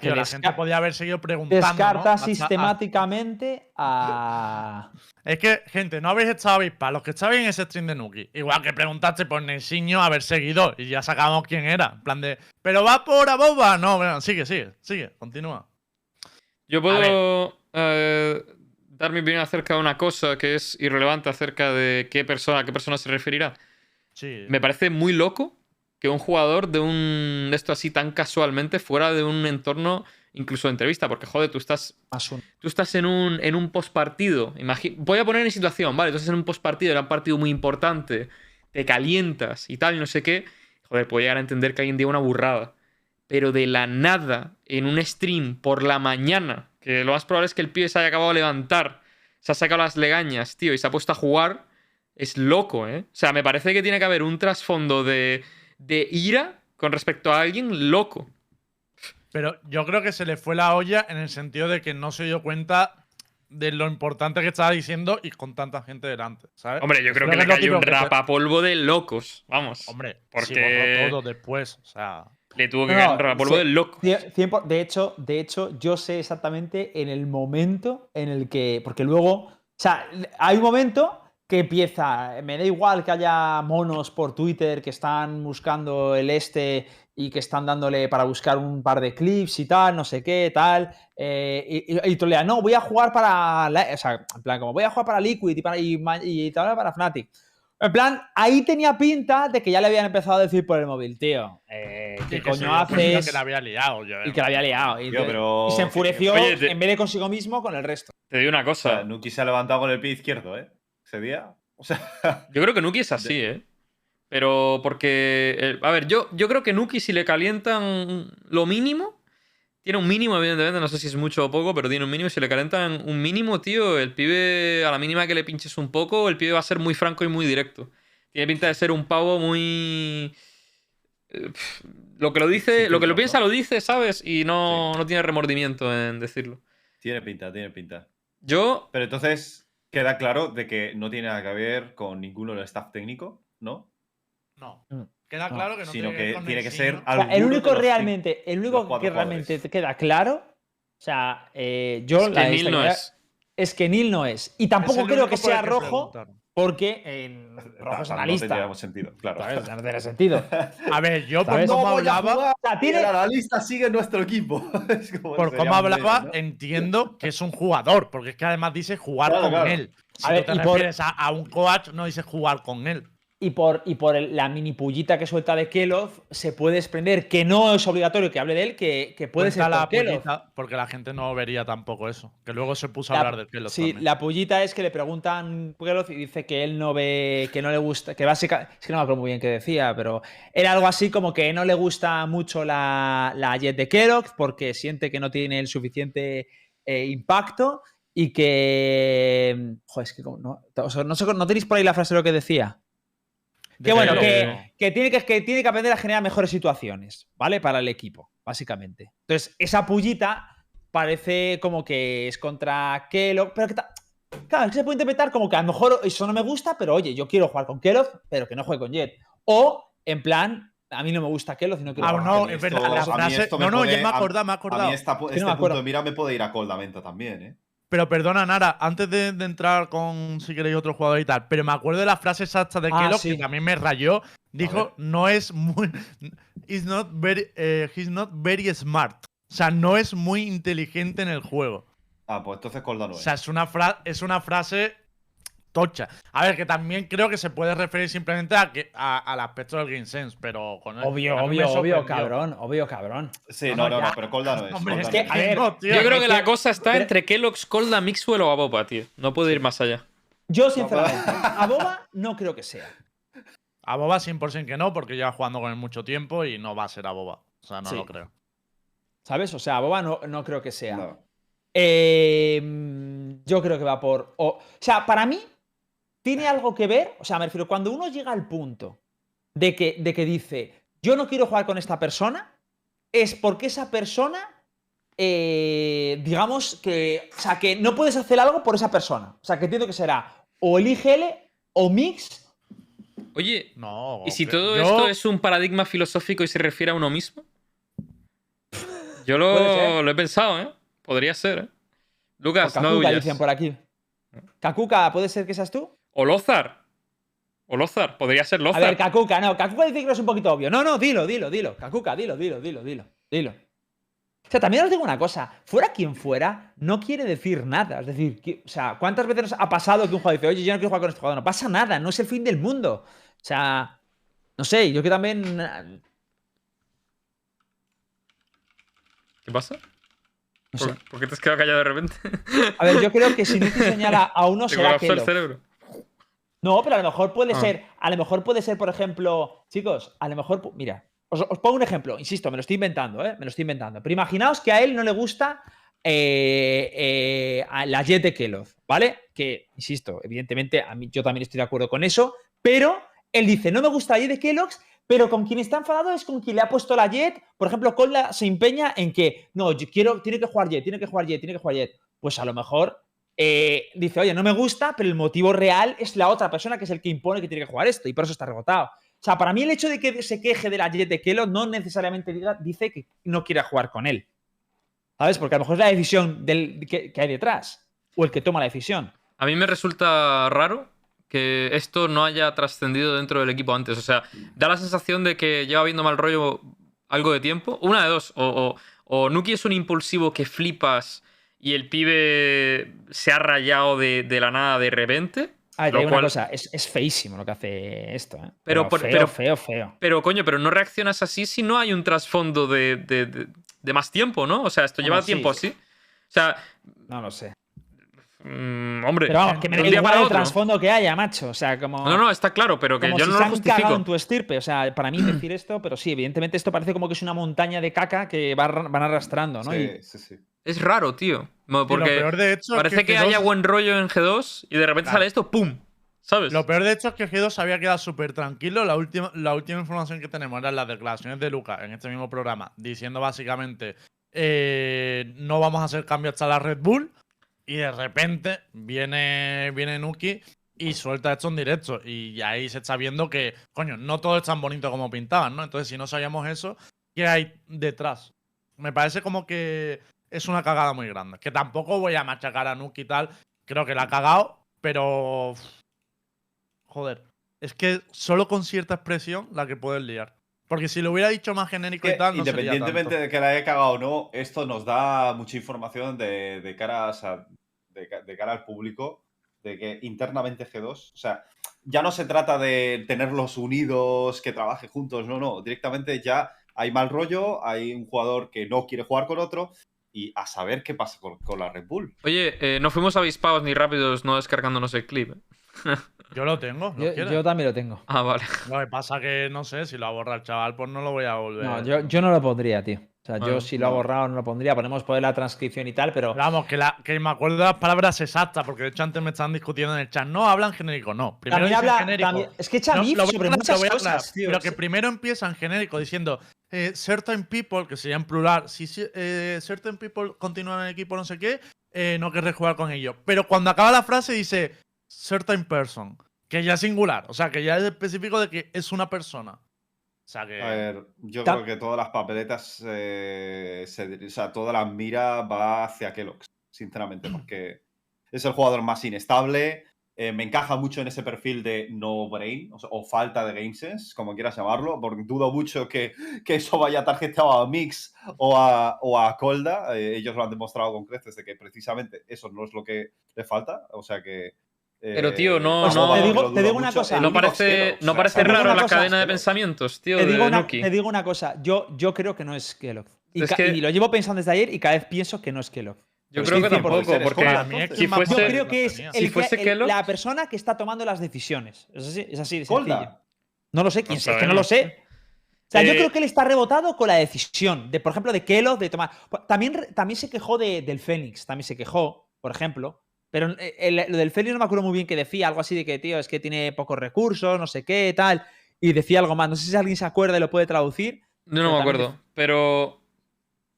S3: Que
S4: la gente podía haber seguido preguntando.
S3: descarta sistemáticamente a...
S4: Es que, gente, no habéis estado avispados. Los que estabais en ese stream de Nuki. Igual que preguntaste por Nelsinho a ver seguidor. Y ya sacamos quién era. En plan de. ¿Pero va por Aboba? No, bueno, sigue, sigue, sigue, continúa.
S1: yo puedo eh, dar mi opinión acerca de una cosa que es irrelevante acerca de qué persona, a qué persona se referirá.
S4: Sí.
S1: Me parece muy loco que un jugador de un de esto así tan casualmente fuera de un entorno incluso de entrevista, porque joder, tú estás tú estás en un en un postpartido, voy a poner en situación, vale, tú estás en un postpartido, era un partido muy importante, te calientas y tal y no sé qué, joder, puedo llegar a entender que alguien diga una burrada, pero de la nada en un stream por la mañana, que lo más probable es que el pibe se haya acabado de levantar, se ha sacado las legañas, tío, y se ha puesto a jugar, es loco, ¿eh? O sea, me parece que tiene que haber un trasfondo de, de ira con respecto a alguien loco.
S4: Pero yo creo que se le fue la olla en el sentido de que no se dio cuenta de lo importante que estaba diciendo y con tanta gente delante, ¿sabes?
S1: Hombre, yo creo que
S4: Creo que
S1: le cayó un rapapolvo de locos, vamos.
S4: Hombre,
S1: porque-
S4: si borró todo después, o sea.
S1: Le tuvo que
S3: No,
S1: caer un rapapolvo
S3: sí.
S1: de loco.
S3: Cien- cien por- de, hecho, de hecho, yo sé exactamente en el momento en el que. Porque luego. O sea, hay un momento que empieza. Me da igual que haya monos por Twitter que están buscando el este y que están dándole para buscar un par de clips y tal, no sé qué, tal. eh, y, y, y trolea, no, voy a jugar para. la- o sea, en plan, como voy a jugar para Liquid y, para, y, y tal para Fnatic. En plan, ahí tenía pinta de que ya le habían empezado a decir por el móvil, tío. eh, ¿Qué coño haces?
S4: Que la había liado, yo,
S3: Y que la había liado. Y,
S2: Tío,
S3: te-
S2: pero-
S3: y se enfureció
S1: Oye, te-
S3: en vez de consigo mismo con el resto.
S1: Te digo una cosa.
S2: Nuki se ha levantado con el pie izquierdo, ¿eh? Ese día. O sea,
S1: Yo creo que Nuki es así, ¿eh? Pero porque. eh, a ver, yo, yo creo que Nuki, si le calientan lo mínimo. Tiene un mínimo, evidentemente, no sé si es mucho o poco, pero tiene un mínimo. Si le calientan un mínimo, tío, el pibe, a la mínima que le pinches un poco, el pibe va a ser muy franco y muy directo. Tiene pinta de ser un pavo muy. eh, Lo que lo dice, lo que lo piensa
S2: ¿no?
S1: lo dice, ¿sabes? Y no,
S2: Sí.
S1: no tiene remordimiento en decirlo.
S2: tiene pinta, tiene pinta.
S1: Yo,
S2: Pero entonces queda claro de que no tiene nada que ver con ninguno del staff técnico, ¿no?
S4: No.
S3: Mm.
S4: Queda
S3: No.
S4: claro que no
S2: Sino
S4: tiene
S2: que
S4: ver con
S2: tiene que ser
S3: O sea,
S2: alguno
S3: el único realmente, el único que realmente te queda claro, o sea, eh, yo
S1: es
S3: la
S1: que Neil no es.
S3: es que Neil no es. Y tampoco creo que sea rojo,
S4: preguntaron.
S3: Porque en rojo es
S2: No
S3: analista.
S2: tendría sentido, claro.
S3: ¿sabes? No tiene sentido.
S4: A ver, yo por
S3: ¿Sabes?
S4: cómo hablaba,
S2: jugar,
S3: O sea, tiene-
S2: el analista sigue nuestro equipo. Es como-
S4: por cómo hablaba,
S2: ¿no?
S4: entiendo que es un jugador, porque es que además dice jugar
S2: Claro,
S4: con
S2: claro.
S4: él. Si
S3: A
S4: tú te
S3: por-
S4: refieres a, a un coach, no dices jugar con él.
S3: Y por, y por el- la mini pullita que suelta de Kelov se puede desprender que no es obligatorio que hable de él, que, que puede
S4: Cuenta
S3: ser
S4: la
S3: Kelov.
S4: pullita, porque la gente no vería tampoco eso. Que luego se puso a
S3: La-
S4: hablar del pelo
S3: Sí, la pullita es que le preguntan Kelov y dice que él no ve, que no le gusta, que básicamente, es que no me acuerdo muy bien qué decía, pero era algo así como que no le gusta mucho la, la Jet de Kellogg porque siente que no tiene el suficiente eh, impacto y que, joder, es que como no, o sea, no, sé- ¿no tenéis por ahí la frase de lo que decía. Que bueno, que, que tiene que, que tiene que aprender a generar mejores situaciones, ¿vale? Para el equipo, básicamente. Entonces, esa pullita parece como que es contra Kellogg, pero que Claro, es que se puede interpretar como que a lo mejor eso no me gusta, pero oye, yo quiero jugar con Kellogg, pero que no juegue con Jet. O, en plan, a mí no me gusta Kellogg y no quiero
S4: Ah, no, es verdad. La frase. No, no, ya me he
S2: a-
S4: acordado, me he
S2: A
S4: acordado.
S2: mí esta,
S3: que no
S2: este
S3: me
S2: punto de mira me puede ir a Cold Lamenta también, ¿eh?
S4: Pero perdona, Nara, antes de, de entrar con si queréis otro jugador y tal, pero me acuerdo de la frase exacta de
S3: Ah,
S4: Kellogg
S3: sí.
S4: que también me rayó. Dijo, no es muy. He's not very, eh, he's not very smart. O sea, no es muy inteligente en el juego.
S2: Ah, pues entonces Colda no
S4: O
S2: es.
S4: sea, es una, fra- es una frase tocha. A ver, que también creo que se puede referir simplemente a que, a- al aspecto del Game Sense, pero con
S3: Obvio,
S4: me
S3: obvio, obvio,
S4: sorprendió.
S3: cabrón, obvio, cabrón.
S2: Sí,
S4: no,
S2: no, no, pero Colda no es.
S4: Hombre,
S2: Colda
S4: es
S3: que, a ver,
S4: no, tío,
S1: Yo creo que
S3: que-
S1: la cosa está
S3: pero-
S1: entre Kellogg's, Colda, Mixwell o Abopa, tío. No puede ir más allá.
S3: Yo, sinceramente, a Boba no creo que sea.
S4: A Boba 100% que no, porque lleva jugando con él mucho tiempo y no va a ser a Boba. O sea, no
S3: Sí.
S4: lo creo.
S3: ¿Sabes? O sea, a Boba no, no creo que sea.
S2: No.
S3: Eh, mm, yo creo que va por. O, o sea, para mí, tiene algo que ver. O sea, me refiero, cuando uno llega al punto de que, de que dice, yo no quiero jugar con esta persona, es porque esa persona, eh, digamos que. O sea, que no puedes hacer algo por esa persona. O sea, que entiendo que será o el IGL o Mix.
S1: Oye,
S4: No.
S1: ¿y si todo
S4: yo-
S1: esto es un paradigma filosófico y se refiere a uno mismo? Yo lo, lo he pensado, ¿eh? Podría ser, ¿eh? Lucas, no
S3: Kakuka,
S1: huyas.
S3: dicen por aquí. Kakuka, ¿puede ser que seas tú?
S1: O Lozar. O Lozar. Podría ser
S3: A
S1: Lozar.
S3: ver, Kakuka, no, Kakuka dice que no es un poquito obvio. No, no, dilo, dilo, dilo. Kakuka, dilo, dilo, dilo, dilo, dilo. O sea, también os digo una cosa, fuera quien fuera, no quiere decir nada. Es decir, que- o sea, ¿cuántas veces nos ha pasado que un jugador dice, oye, yo no quiero jugar con este jugador? No pasa nada, no es el fin del mundo. O sea, no sé, yo que también. eh,
S1: ¿Qué pasa?
S3: No
S1: ¿Por,
S3: sé.
S1: por qué te has quedado callado de repente?
S3: A ver, yo creo que si Nuki señala a uno será
S1: colapsó el cerebro.
S3: No, pero a lo mejor puede
S1: Ah.
S3: ser, a lo mejor puede ser, por ejemplo, chicos, a lo mejor, mira, os, os pongo un ejemplo, insisto, me lo estoy inventando, ¿eh? Me lo estoy inventando. Pero imaginaos que a él no le gusta eh, eh, a la Jet de Kellogg, ¿vale? Que, insisto, evidentemente, a mí, yo también estoy de acuerdo con eso, pero él dice, no me gusta la Jet de Kellogg's, pero con quien está enfadado es con quien le ha puesto la Jet. Por ejemplo, Cola se empeña en que, no, yo quiero, tiene que jugar Jet, tiene que jugar Jet, tiene que jugar Jet. Pues a lo mejor eh, dice, oye, no me gusta, pero el motivo real es la otra persona que es el que impone que tiene que jugar esto y por eso está rebotado. O sea, para mí el hecho de que se queje de la Jet de Kelo no necesariamente diga, dice que no quiere jugar con él. ¿Sabes? Porque a lo mejor es la decisión del, que, que hay detrás o el que toma la decisión.
S1: A mí me resulta raro que esto no haya trascendido dentro del equipo antes. O sea, da la sensación de que lleva viendo mal rollo algo de tiempo. Una de dos. O, o Nuki es un impulsivo que flipas y el pibe se ha rayado de, de la nada de repente.
S3: A ver, te
S1: Lo
S3: digo una
S1: cual-
S3: cosa, es, es feísimo lo que hace esto, ¿eh?
S1: Pero por-
S3: feo,
S1: pero-
S3: feo, feo.
S1: Pero coño, pero no reaccionas así si no hay un trasfondo de, de- de- de más tiempo, ¿no? O sea, esto lleva tiempo
S3: sí.
S1: así. O sea,
S3: No lo sé.
S1: Mm, hombre,
S3: Pero vamos, que me da
S1: un día
S3: igual
S1: para
S3: el
S1: otro.
S3: trasfondo que haya, macho. O sea, como.
S1: No, no, está claro, pero que
S3: como
S1: yo
S3: si
S1: no
S3: se
S1: lo
S3: han cagado
S1: justifico.
S3: en tu estirpe. O sea, para mí decir esto, pero sí, evidentemente esto parece como que es una montaña de caca que va van arrastrando, ¿no? Y-
S2: Sí, sí, sí.
S1: Es raro, tío. Porque
S4: peor de hecho es
S1: parece que,
S4: G2
S1: haya buen rollo en G2 y de repente
S4: Claro.
S1: sale esto, ¡pum! ¿Sabes?
S4: Lo peor de hecho es que G2 se había quedado súper tranquilo. La última, la última información que tenemos eran las declaraciones de Lucas en este mismo programa, diciendo básicamente eh, no vamos a hacer cambios hasta la Red Bull. Y de repente viene, viene Nuki y suelta esto en directo. Y ahí se está viendo que, coño, no todo es tan bonito como pintaban, ¿no? Entonces, si no sabíamos eso, ¿qué hay detrás? Me parece como que es una cagada muy grande. Que tampoco voy a machacar a Nuki y tal. Creo que la ha cagado, pero. Joder. Es que solo con cierta expresión la que puedes liar. Porque si lo hubiera dicho más genérico
S2: Que
S4: y tal, no sería
S2: independientemente
S4: tanto.
S2: de que la haya cagado o no, esto nos da mucha información de, de cara, o sea, de, de cara al público de que internamente G2, o sea, ya no se trata de tenerlos unidos, que trabajen juntos, no, no, directamente ya hay mal rollo, hay un jugador que no quiere jugar con otro y a saber qué pasa con, con la Red Bull.
S1: Oye, eh, no fuimos avispados ni rápidos no descargándonos el clip.
S4: Yo lo tengo. ¿lo
S3: Yo, también lo tengo.
S1: Ah, vale.
S4: Lo que pasa que no sé, si lo ha borrado el chaval, pues no lo voy a volver.
S3: No, yo, yo no lo pondría, tío. O sea, yo
S1: Ah,
S3: si lo ha borrado no lo pondría. Ponemos poder la transcripción y tal, pero.
S4: Vamos, que, la, que me acuerdo de las palabras exactas, porque de hecho antes me estaban discutiendo en el chat. No hablan genérico, no. Primero
S3: También
S4: dicen
S3: habla.
S4: genérico.
S3: también- es que echa
S4: No, lo voy a
S3: sobre
S4: aclarar,
S3: muchas
S4: lo voy a aclarar,
S3: cosas, tío.
S4: Pero que primero empieza en genérico diciendo eh, certain people, que sería en plural, si si- eh, certain people continúan en el equipo no sé qué, eh, no querré jugar con ellos. Pero cuando acaba la frase dice certain person, que ya es singular, o sea, que ya es específico de que es una persona. O sea que...
S2: A ver, yo creo que todas las papeletas, eh, se- o sea, toda la mira va hacia Kellogg's, sinceramente, porque es el jugador más inestable, eh, me encaja mucho en ese perfil de no brain, o, sea, o falta de game sense, como quieras llamarlo, porque dudo mucho que, que eso vaya tarjetado a Mix o a, o a Colda, eh, ellos lo han demostrado con creces de que precisamente eso no es lo que le falta, o sea que...
S1: Pero, tío,
S2: eh,
S1: no- no-
S2: Baba,
S1: te
S2: que
S3: digo-
S2: lo
S3: te
S2: dudo
S3: digo una
S2: mucho,
S3: cosa.
S2: el
S1: No
S2: es
S1: parece, no
S2: o sea,
S1: parece raro
S3: una
S1: la
S3: cosa,
S1: cadena de pensamientos, tío,
S3: Te
S1: de
S3: digo, una,
S1: Nuki.
S3: te digo una cosa, yo, yo creo que no es Kellogg. Y,
S1: Es
S3: ca-
S1: que-
S3: y lo llevo pensando desde ayer y cada vez pienso que no es Kellogg.
S1: Yo
S3: Pero
S1: creo que
S3: estoy 100%
S1: tampoco, porque
S4: es
S2: entonces.
S1: si fuese-
S3: Yo creo que es el
S1: Si fuese
S3: el-
S1: Kellogg-
S3: la persona que está tomando las decisiones. Es así, es así de sencillo.
S2: Colda.
S3: No lo sé, quién
S1: No
S3: sé, es que no lo sé. O sea, yo
S1: Eh,
S3: creo que él está rebotado con la decisión, de, por ejemplo, de Kellogg, de tomar. También, también se quejó de- del Fénix, también se quejó, por ejemplo. Pero eh, el- lo del Fénix no me acuerdo muy bien que decía, algo así de que, tío, es que tiene pocos recursos, no sé qué, tal. Y decía algo más. No sé si alguien se acuerda y lo puede traducir.
S1: Yo no me acuerdo. Pero,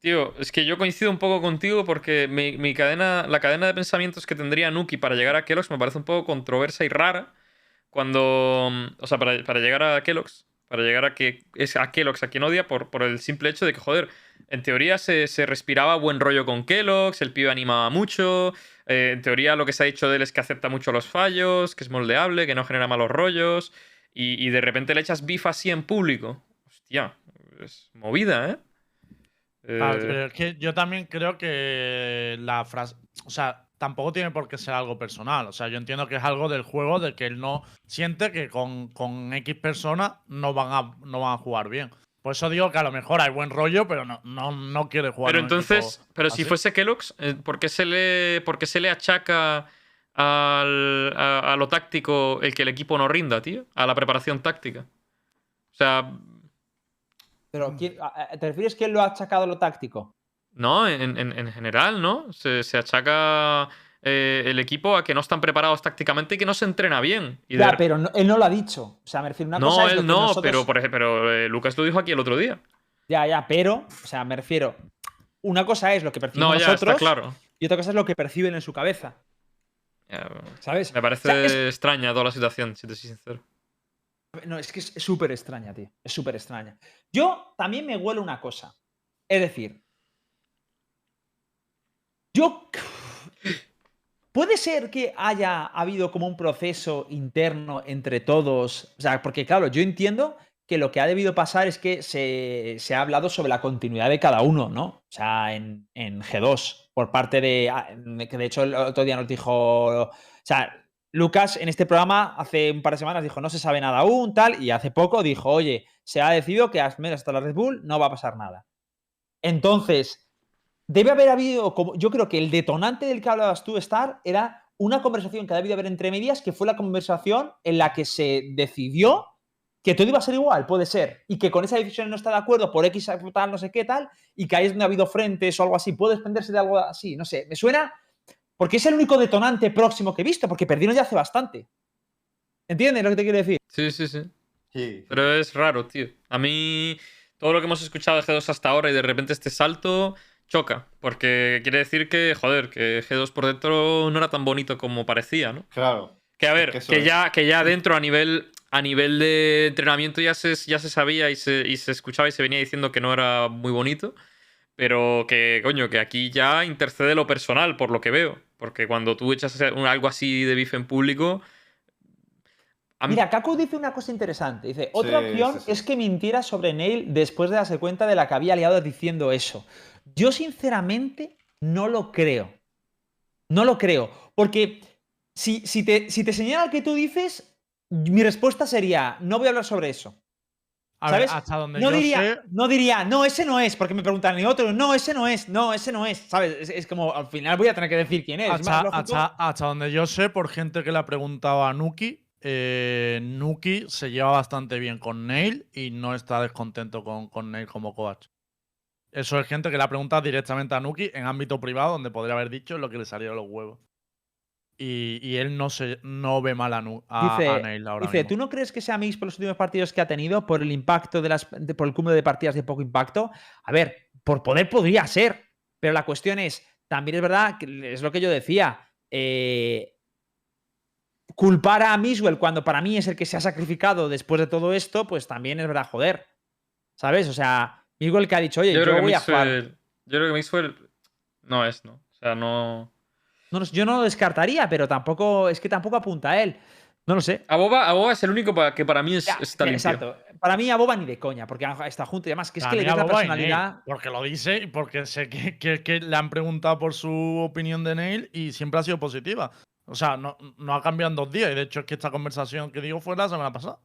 S1: tío, es que yo coincido un poco contigo porque mi, mi cadena, la cadena de pensamientos que tendría Nuki para llegar a Kellogg's me parece un poco controversa y rara. Cuando. O sea, para, para llegar a Kellogg's. Para llegar a que es a Kellogg's a quien odia por, por el simple hecho de que, joder, en teoría se, se respiraba buen rollo con Kellogg's, el pibe animaba mucho. Eh, en teoría lo que se ha dicho de él es que acepta mucho los fallos, que es moldeable, que no genera malos rollos. Y, y de repente le echas beef así en público. Hostia, es movida, ¿eh? Eh,
S4: pero es que yo también creo que la frase. O sea, tampoco tiene por qué ser algo personal. O sea, yo entiendo que es algo del juego de que él no siente que con, con X personas no van, a, no van a jugar bien. Por eso digo que a lo mejor hay buen rollo, pero no, no, no quiere jugar.
S1: pero entonces, pero si fuese Kellogg's, eh, ¿por qué se le, por qué se le achaca al- a, a lo táctico el que el equipo no rinda, tío? A la preparación táctica. O sea,
S3: Pero, ¿quién- a- a- ¿te refieres que él lo ha achacado a lo táctico?
S1: no, en, en- en general, ¿no? Se, se achaca eh, el equipo a que no están preparados tácticamente y que no se entrena bien. Y
S3: Ya, pero no- él no lo ha dicho. O sea, me refiero, una
S1: no,
S3: cosa es lo
S1: él
S3: que
S1: no,
S3: nosotros-
S1: pero, por ejemplo, pero eh, Lucas lo dijo aquí el otro día.
S3: Ya, ya, pero, o sea, me refiero. Una cosa es lo que percibimos
S1: No, ya
S3: nosotros
S1: está claro.
S3: y otra cosa es lo que perciben en su cabeza.
S1: Ya,
S3: ¿Sabes?
S1: me parece
S3: O sea, es-
S1: extraña toda la situación, si te soy sincero.
S3: No, es que es súper extraña, tío. Es súper extraña. Yo también me huele una cosa. Es decir, yo. Puede ser que haya habido como un proceso interno entre todos. O sea, porque claro, yo entiendo que lo que ha debido pasar es que se, ha hablado sobre la continuidad de cada uno, ¿no? O sea, en, en G2, por parte de. ah, Que de hecho el otro día nos dijo. O sea, Lucas en este programa hace un par de semanas dijo no se sabe nada aún, tal, y hace poco dijo, oye, se ha decidido que al hasta la Red Bull no va a pasar nada. Entonces, debe haber habido, como, yo creo que el detonante del que hablabas tú, Star, era una conversación que ha debido haber entre medias, que fue la conversación en la que se decidió que todo iba a ser igual, puede ser, y que con esa decisión no está de acuerdo por X tal, no sé qué tal, y que ahí es donde ha habido frentes o algo así, puede desprenderse de algo así, no sé, me suena, porque es el único detonante próximo que he visto, porque perdieron ya hace bastante. ¿Entiendes lo que te quiero decir?
S1: Sí, sí, sí.
S2: Sí.
S1: Pero es raro, tío. A mí, todo lo que hemos escuchado de G2 hasta ahora y de repente este salto choca. Porque quiere decir que, joder, que G2 por dentro no era tan bonito como parecía, ¿no?
S2: Claro.
S1: Que a ver,
S2: que
S1: ya, que ya dentro a nivel, a nivel de entrenamiento ya se, ya se sabía y se, y se escuchaba y se venía diciendo que no era muy bonito. Pero que, coño, que aquí ya intercede lo personal, por lo que veo. Porque cuando tú echas un- algo así de bife en público. Mí-
S3: Mira, Kaku dice una cosa interesante. Dice, otra
S2: Sí,
S3: opción
S2: sí, sí.
S3: es que mintiera sobre Neil después de darse cuenta de la que había liado diciendo eso. Yo sinceramente no lo creo. No lo creo. Porque si, si, te, si te señala el que tú dices, mi respuesta sería, no voy a hablar sobre eso.
S4: A ver,
S3: ¿Sabes?
S4: hasta donde
S3: No
S4: yo
S3: diría,
S4: sé,
S3: no diría, no, ese no es, porque me preguntan ni otro, no, ese no es, no, ese no es, ¿sabes? Es, es como, al final voy a tener que decir quién es. es más
S4: hasta, hasta- hasta donde yo sé, por gente que le ha preguntado a Nuki, eh, Nuki se lleva bastante bien con Neil y no está descontento con, con Neil como coach. Eso es gente que le ha preguntado directamente a Nuki en ámbito privado, donde podría haber dicho lo que le salió de los huevos. Y, y él no, se, no ve mal a, a-
S3: Dice,
S4: a Neil ahora
S3: dice,
S4: mismo.
S3: ¿tú no crees que sea Mix por los últimos partidos que ha tenido, por el impacto de las, de- por el cúmulo de partidas de poco impacto? A ver, por poder podría ser, pero la cuestión es, también es verdad, que es lo que yo decía, eh, culpar a Miswell cuando para mí es el que se ha sacrificado después de todo esto, pues también es verdad, joder, ¿sabes? O sea, Miswell que ha dicho, oye, yo,
S1: Yo creo que
S3: voy a jugar.
S1: Yo creo que Mixwell no es, ¿no? O sea, no.
S3: No, yo no lo descartaría, pero tampoco, es que tampoco apunta a él. No lo sé.
S1: A Boba, a Boba es el único que para mí es,
S3: Ya,
S1: está limpio.
S3: Exacto. Para mí a Boba ni de coña, porque está junto y además que es
S4: A
S3: que le
S4: mí
S3: ves
S4: a
S3: la
S4: Neil,
S3: personalidad.
S4: porque lo dice y porque sé que, que- que le han preguntado por su opinión de Neil y siempre ha sido positiva. O sea, no, no ha cambiado en dos días. Y de hecho es que esta conversación que digo fue la semana pasada.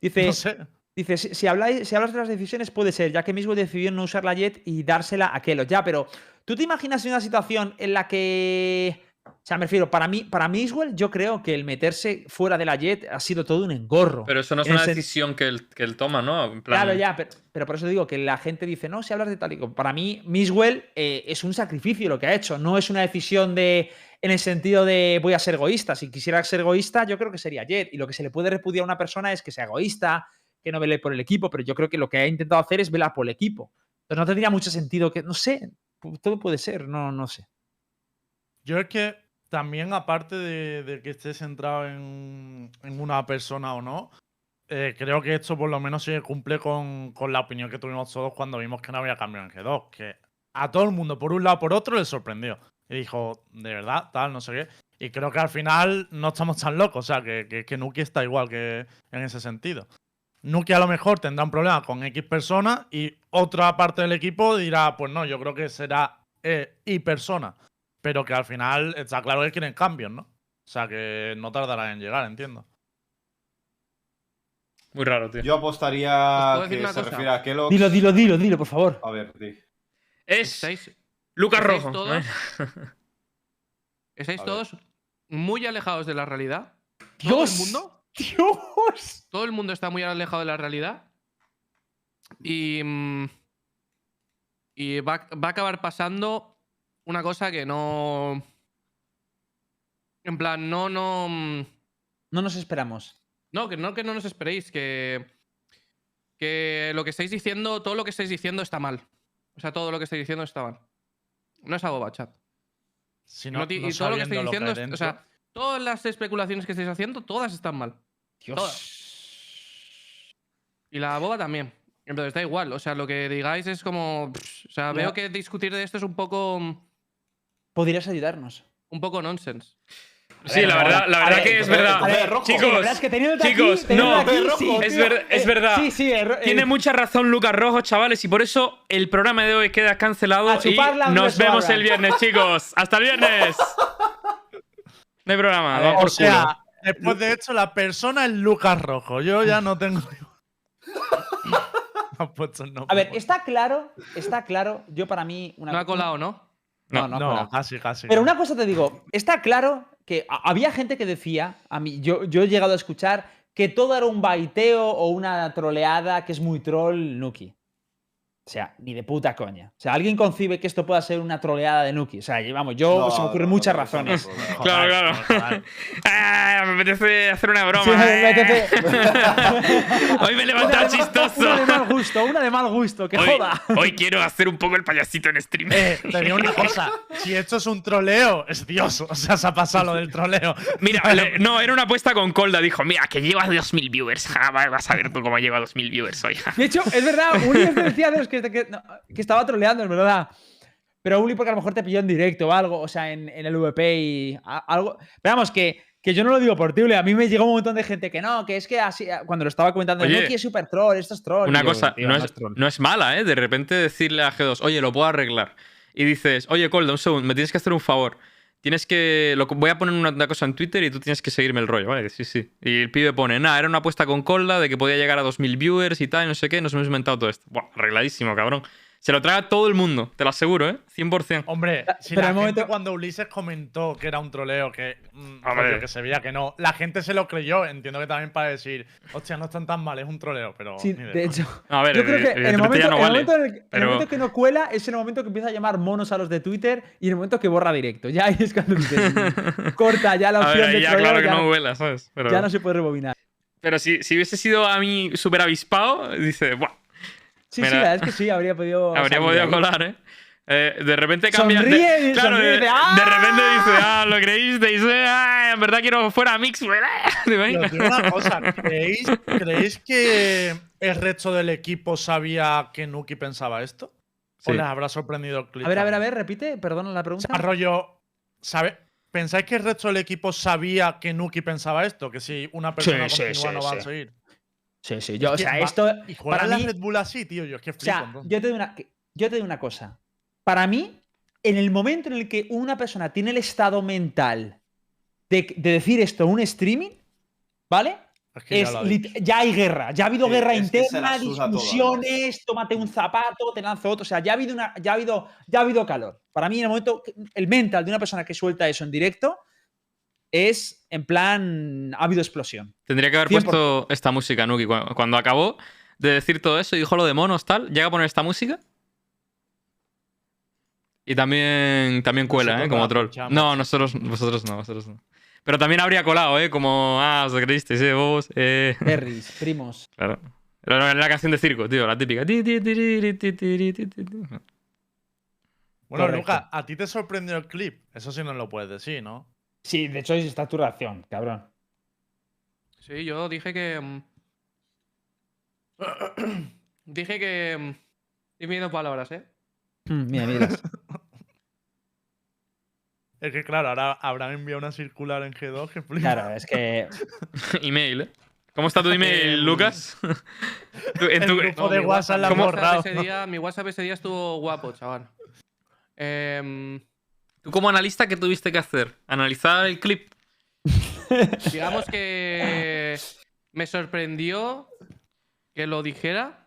S3: Dice,
S4: No sé.
S3: dice si, si habláis, si hablas de las decisiones puede ser, ya que mismo decidió no usar la Jet y dársela a Kelo. Ya, pero ¿tú te imaginas una situación en la que... O sea, me refiero, para mí, para Miswell, yo creo que el meterse fuera de la Jet ha sido todo un engorro.
S1: Pero eso no es
S3: En
S1: una
S3: sen-
S1: decisión que él, que él toma, ¿no? En plan,
S3: Claro, ya, pero, pero por eso digo que la gente dice, no, si hablas de tal y cual". Para mí, Miswell eh, es un sacrificio lo que ha hecho, no es una decisión de en el sentido de voy a ser egoísta. Si quisiera ser egoísta, yo creo que sería Jet. Y lo que se le puede repudiar a una persona es que sea egoísta, que no vele por el equipo, pero yo creo que lo que ha intentado hacer es velar por el equipo. Entonces no tendría mucho sentido que, no sé, todo puede ser, no, no sé.
S4: Yo es que también, aparte de, que esté centrado en, una persona o no, eh, creo que esto por lo menos se cumple con, la opinión que tuvimos todos cuando vimos que no había cambio en G2. Que a todo el mundo, por un lado por otro, le sorprendió. Y dijo, de verdad, tal, no sé qué. Y creo que al final no estamos tan locos. O sea, que, que, que Nuki está igual que en ese sentido. Nuki a lo mejor tendrá un problema con X personas y otra parte del equipo dirá, pues no, yo creo que será eh, Y persona. Pero que al final está claro que quieren cambios, ¿no? O sea, que no tardará en llegar, entiendo.
S1: Muy raro, tío.
S2: Yo
S5: ¿Os
S2: apostaría que se
S5: cosa?
S2: refiere a Kellogg.
S3: Dilo, dilo, dilo, dilo, por favor.
S2: A ver, di.
S1: Es
S5: ¿Estáis,
S1: Lucas
S5: estáis
S1: Rojo.
S5: todos-
S1: ¿eh?
S5: estáis
S2: A ver.
S5: todos muy alejados de la realidad? ¿Todo
S3: Dios.
S5: el mundo?
S3: Dios.
S5: Todo el mundo está muy alejado de la realidad. Y. mm, Y va, va a acabar pasando una cosa que no. En plan, no, no. mm,
S3: No nos esperamos.
S5: No, que no, que no nos esperéis, que. Que lo que estáis diciendo, todo lo que estáis diciendo está mal. O sea, todo lo que estáis diciendo está mal. No es algo chat.
S4: Si
S5: No
S4: no,
S5: y todo lo que estáis diciendo, es- o sea, todas las especulaciones que estáis haciendo, todas están mal.
S3: Dios.
S5: Y la boba también. Entonces da igual. O sea, lo que digáis es como. pff, o sea, veo que discutir de esto es un poco.
S3: Podrías ayudarnos.
S5: Un poco nonsense.
S1: Sí, la verdad, la
S3: a
S1: verdad
S3: ver,
S1: que es
S2: ver,
S1: verdad.
S2: rojo.
S1: Chicos,
S3: Sí, la verdad es que teniéndote aquí-
S1: chicos, no,
S3: aquí,
S2: rojo,
S3: sí,
S1: es,
S3: tío.
S1: ver- es
S3: Eh,
S1: verdad.
S3: Sí, sí. er- eh,
S1: Tiene mucha razón Lucas Rojo, chavales, y por eso el programa de hoy queda cancelado
S3: A
S1: y nos vemos el viernes, chicos. Hasta el viernes. No hay programa, por
S4: O sea, después de esto, la persona es Lucas Rojo. Yo ya no tengo. Me ha puesto el nombre.
S3: A ver, está claro, está claro. Yo para mí. Una,
S5: No ha colado, ¿no?
S3: No, no,
S4: No,
S3: colado.
S4: casi, casi.
S3: Pero una cosa te digo, está claro que había gente que decía, a mí, yo, yo he llegado a escuchar que todo era un baiteo o una troleada que es muy troll Nuki. O sea, ni de puta coña. O sea, ¿alguien concibe que esto pueda ser una troleada de Nuki? O sea, vamos, yo
S2: No,
S3: se me ocurren
S2: no,
S3: muchas
S2: no,
S3: razones.
S1: Claro, claro.
S4: Joder,
S1: Ah, me apetece hacer una broma.
S3: Sí, me
S1: eh.
S3: apetece-
S1: Hoy me he levantado chistoso.
S3: Una de mal gusto, una de mal gusto, que
S1: Hoy,
S3: joda.
S1: hoy quiero hacer un poco el payasito en stream.
S4: Eh, te digo una cosa. Si esto es un troleo, es Dios. O sea, se ha pasado lo del troleo.
S1: Mira, le- no, era una apuesta con Colda. Dijo, mira, que lleva 2.000 viewers. Ja, va- vas a ver tú cómo lleva 2.000 viewers hoy. ja".
S3: De hecho, es verdad, me decía de los que, que- no, que estaba troleando, es verdad. Pero Uli, porque a lo mejor te pilló en directo o algo, o sea, en, en el VP y a- algo. Pero vamos, que, que yo no lo digo por ti, Uli. A mí me llegó un montón de gente que no, que es que así, cuando lo estaba comentando,
S1: Oye,
S3: no, que es super troll, esto es troll.
S1: Una
S3: yo,
S1: cosa,
S3: tío,
S1: no, es,
S3: troll.
S1: no es mala, ¿eh? De repente decirle a G2, oye, lo puedo arreglar. Y dices, oye, Colda, un segundo, me tienes que hacer un favor. Tienes que. Lo, voy a poner una, cosa en Twitter y tú tienes que seguirme el rollo, ¿vale? Sí, sí. Y el pibe pone, nada, era una apuesta con Colda de que podía llegar a 2.000 viewers y tal, y no sé qué, nos hemos inventado todo esto. Buah, arregladísimo, cabrón. Se lo traga todo el mundo, te lo aseguro, ¿eh? 100%.
S4: Hombre, si
S3: Pero
S4: la
S3: al momento-
S4: gente cuando Ulises comentó que era un troleo, que, mm,
S1: Hombre.
S4: que se veía que no, la gente se lo creyó. Entiendo que también para decir, hostia, no están tan mal, es un troleo, pero.
S3: Sí, de hecho.
S1: A ver,
S3: Yo creo que en el momento,
S1: no
S3: en el momento en el- el que no cuela es en el momento que empieza a llamar monos a los de Twitter y en el momento que borra directo. Ya ahí es cuando dices, corta ya la
S1: A
S3: opción
S1: ver,
S3: de
S1: ya
S3: troleo,
S1: claro que
S3: ya,
S1: no
S3: no,
S1: vuela, ¿sabes? Pero,
S3: ya no se puede rebobinar.
S1: pero si, si hubiese sido a mí súper avispado, dice, Buah,
S3: Sí,
S1: Mira.
S3: sí, la verdad es que sí, habría podido.
S1: habría podido
S3: ahí.
S1: colar, ¿eh? Eh, de repente cambia. de-
S3: Sonríe y
S1: claro,
S3: sonríe
S1: de,
S3: dice, ¡Ah!
S1: de repente dice, ah, lo creísteis, eh, ah, en verdad quiero fuera Mix, ¿verdad? ¿Te
S4: una cosa, ¿creéis, creéis que el resto del equipo sabía que Nuki pensaba esto? ¿O
S1: Sí.
S4: les habrá sorprendido el clip?
S3: A ver, a ver, a ver, repite, perdona la
S4: O
S3: pregunta.
S4: sea, rollo, ¿sabe? ¿Pensáis que el resto del equipo sabía que Nuki pensaba esto? Que si una persona
S3: sí,
S4: continúa
S3: sí,
S4: no va a seguir.
S3: Sí, sí, yo, o
S4: Es que
S3: sea,
S4: va-
S3: esto.
S4: Y
S3: para
S4: la
S3: mí-
S4: Red Bull así, tío. Yo es que
S3: O
S4: flipo.
S3: sea,
S4: entonces.
S3: yo te, digo una, yo te digo una cosa. Para mí, en el momento en el que una persona tiene el estado mental de, de decir esto en un streaming, ¿vale?
S4: Es que ya
S3: Es hay guerra, ya ha habido
S2: Sí,
S3: guerra interna,
S2: todo,
S3: discusiones, tómate un zapato, te lanzo otro. O sea, ya ha habido una, ya ha habido, ya ha habido calor. Para mí, en el momento, el mental de una persona que suelta eso en directo es en plan, ha habido explosión.
S1: Tendría que haber puesto esta música, Nuki. Cuando, acabó de decir todo eso y dijo lo de monos, tal, llega a poner esta música. Y también, también cuela, ¿eh? Como troll. No, nosotros, vosotros no, vosotros no. Pero también habría colado, ¿eh? Como, ah, os creísteis, ¿eh? Vos, eh.
S3: Berries, primos.
S1: Claro. Era la canción de circo, tío, la típica.
S4: Bueno, Luca, a ti te sorprendió el clip. Eso sí nos lo puedes decir, ¿no?
S3: Sí, de hecho, ahí está tu reacción, cabrón.
S5: Sí, yo dije que. mm, dije que. mm, Estoy viendo palabras, ¿eh?
S3: Mm, Mira, mira.
S4: Es que claro, ahora habrán enviado una circular en G2 que flipa.
S3: Claro, es que.
S1: Email, ¿eh? ¿Cómo está tu email,
S4: Em,
S1: Lucas? En
S4: el
S1: tu-
S4: grupo de
S5: mi
S4: WhatsApp la han borrado.
S5: ese día, mi WhatsApp ese día estuvo guapo, chaval. Em,
S1: Tú como analista, ¿qué tuviste que hacer? ¿Analizar el clip?
S5: digamos que me sorprendió que lo dijera,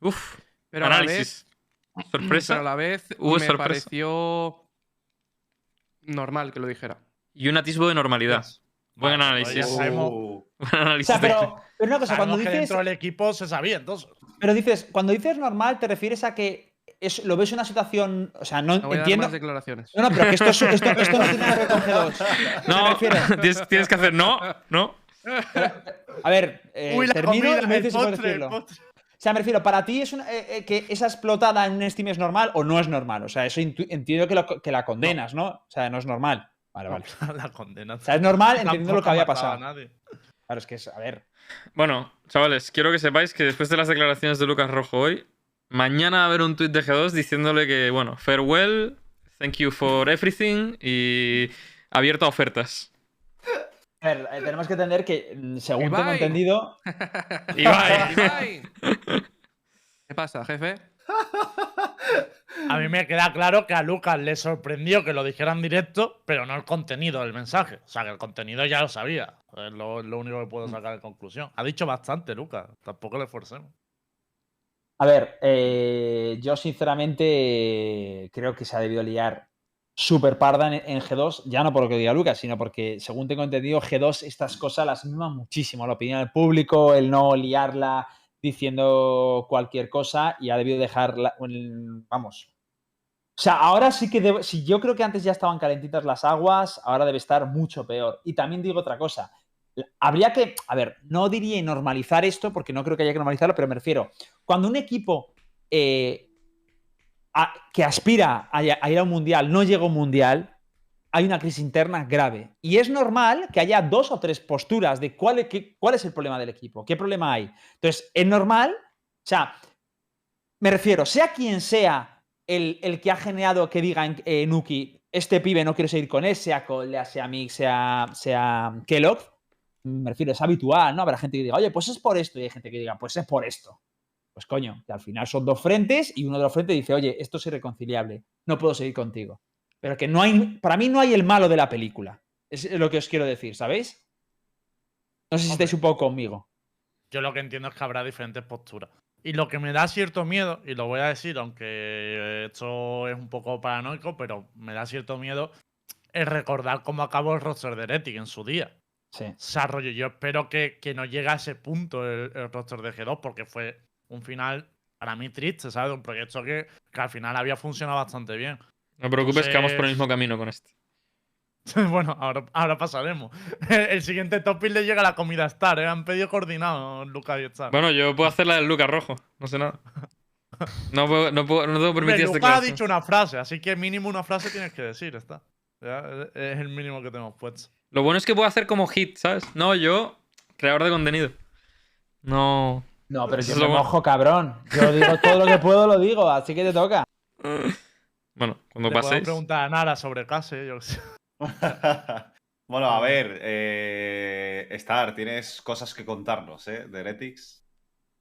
S1: Uf,
S5: pero a la vez,
S1: análisis.
S5: pero
S1: Sorpresa.
S5: a la vez
S1: Hubo
S5: me
S1: sorpresa.
S5: pareció normal que lo dijera.
S1: Y un atisbo de normalidad. Buen
S4: Vale,
S1: análisis. Buen
S3: O
S1: análisis
S3: sea, pero, pero una cosa, cuando
S4: Sabemos que
S3: dices.
S4: dentro del equipo se sabía, entonces.
S3: Pero dices, cuando dices normal, te refieres a que es, lo ves una situación. O sea, no
S5: No voy a dar
S3: entiendo.
S5: más declaraciones.
S3: No, no, pero que esto, es- esto, esto no tiene nada que ver con G2.
S1: No,
S3: Me refiero-
S1: tienes, tienes que hacer no, no.
S3: A ver, eh,
S4: Uy, la
S3: termino
S4: comida,
S3: y me dices si puedes decirlo. O sea, me refiero, para ti es una- eh, eh, que esa explotada en un Steam es normal o no es normal. O sea, eso entiendo que, lo- que la condenas, ¿no? O sea, no es normal. Vale, vale.
S4: La condena.
S3: O sea, es normal entendiendo lo que había pasado.
S4: Nadie.
S3: Claro, es que es, a ver.
S1: Bueno, chavales, quiero que sepáis que después de las declaraciones de Lucas Rojo hoy, mañana va a haber un tuit de G2 diciéndole que, bueno, farewell, thank you for everything y abierto a ofertas.
S3: A ver, eh, tenemos que entender que, mm, según tengo entendido,
S1: Ibai.
S5: Ibai. ¿Qué pasa, jefe?
S4: A mí me queda claro que a Lucas le sorprendió que lo dijera en directo, pero no el contenido del mensaje. O sea, que el contenido ya lo sabía. Es lo, lo único que puedo sacar de conclusión. Ha dicho bastante, Lucas. Tampoco le forcemos.
S3: A ver, eh, yo sinceramente creo que se ha debido liar súper parda en, en G2, ya no por lo que diga Lucas, sino porque, según tengo entendido, G2 estas cosas las mima muchísimo, la opinión del público, el no liarla diciendo cualquier cosa y ha debido dejarla, vamos. O sea, ahora sí que, debe- si yo creo que antes ya estaban calentitas las aguas, ahora debe estar mucho peor. Y también digo otra cosa, habría que, a ver, no diría normalizar esto, porque no creo que haya que normalizarlo, pero me refiero, cuando un equipo eh, que aspira a, ir a un mundial no llega a un mundial, hay una crisis interna grave. Y es normal que haya dos o tres posturas de cuál, es- el problema del equipo, qué problema hay. Entonces, es normal, o sea, me refiero, sea quien sea el, el que ha generado que diga en- eh, Nuki, este pibe no quiero seguir con él, sea Colea, sea Mix, sea, sea Kellogg, me refiero, es habitual, ¿no? Habrá gente que diga, oye, pues es por esto, y hay gente que diga, pues es por esto. Pues coño, que al final son dos frentes y uno de los frentes dice, oye, esto es irreconciliable, no puedo seguir contigo. Pero que no hay. Para mí no hay el malo de la película. Es lo que os quiero decir, ¿sabéis? No sé si estáis un poco conmigo.
S4: Yo lo que entiendo es que habrá diferentes posturas. Y lo que me da cierto miedo, y lo voy a decir, aunque esto es un poco paranoico, pero me da cierto miedo, es recordar cómo acabó el roster de Heretic en su día.
S3: Sí.
S4: Yo espero que, que no llegue a ese punto el, el roster de G2, porque fue un final para mí triste, ¿sabes? Un proyecto que, que al final había funcionado bastante bien.
S1: No te preocupes, que vamos por el
S4: Entonces-
S1: mismo camino con este.
S4: bueno, ahora, ahora pasaremos. El, siguiente topic le llega a la comida Star, ¿eh? Han pedido coordinado Lucas y Star.
S1: Bueno, yo puedo hacer la del Lucas Rojo, no sé nada. No puedo, no puedo, no tengo permitir este
S4: Lucas ha dicho una frase, así que mínimo una frase tienes que decir, está. Ya, es el mínimo que tenemos puesto.
S1: Lo bueno es que puedo hacer como hit, ¿sabes? No, yo, creador de contenido. No.
S3: No, pero yo
S1: es
S3: me
S1: lo bueno.
S3: mojo, cabrón. Yo digo todo lo que puedo, lo digo, así que te toca.
S1: Bueno, cuando
S4: podemos
S1: paséis.
S4: preguntar a Nara sobre Case, yo qué sé.
S2: bueno, a ver, eh, Star, tienes cosas que contarnos, ¿eh? De Heretics.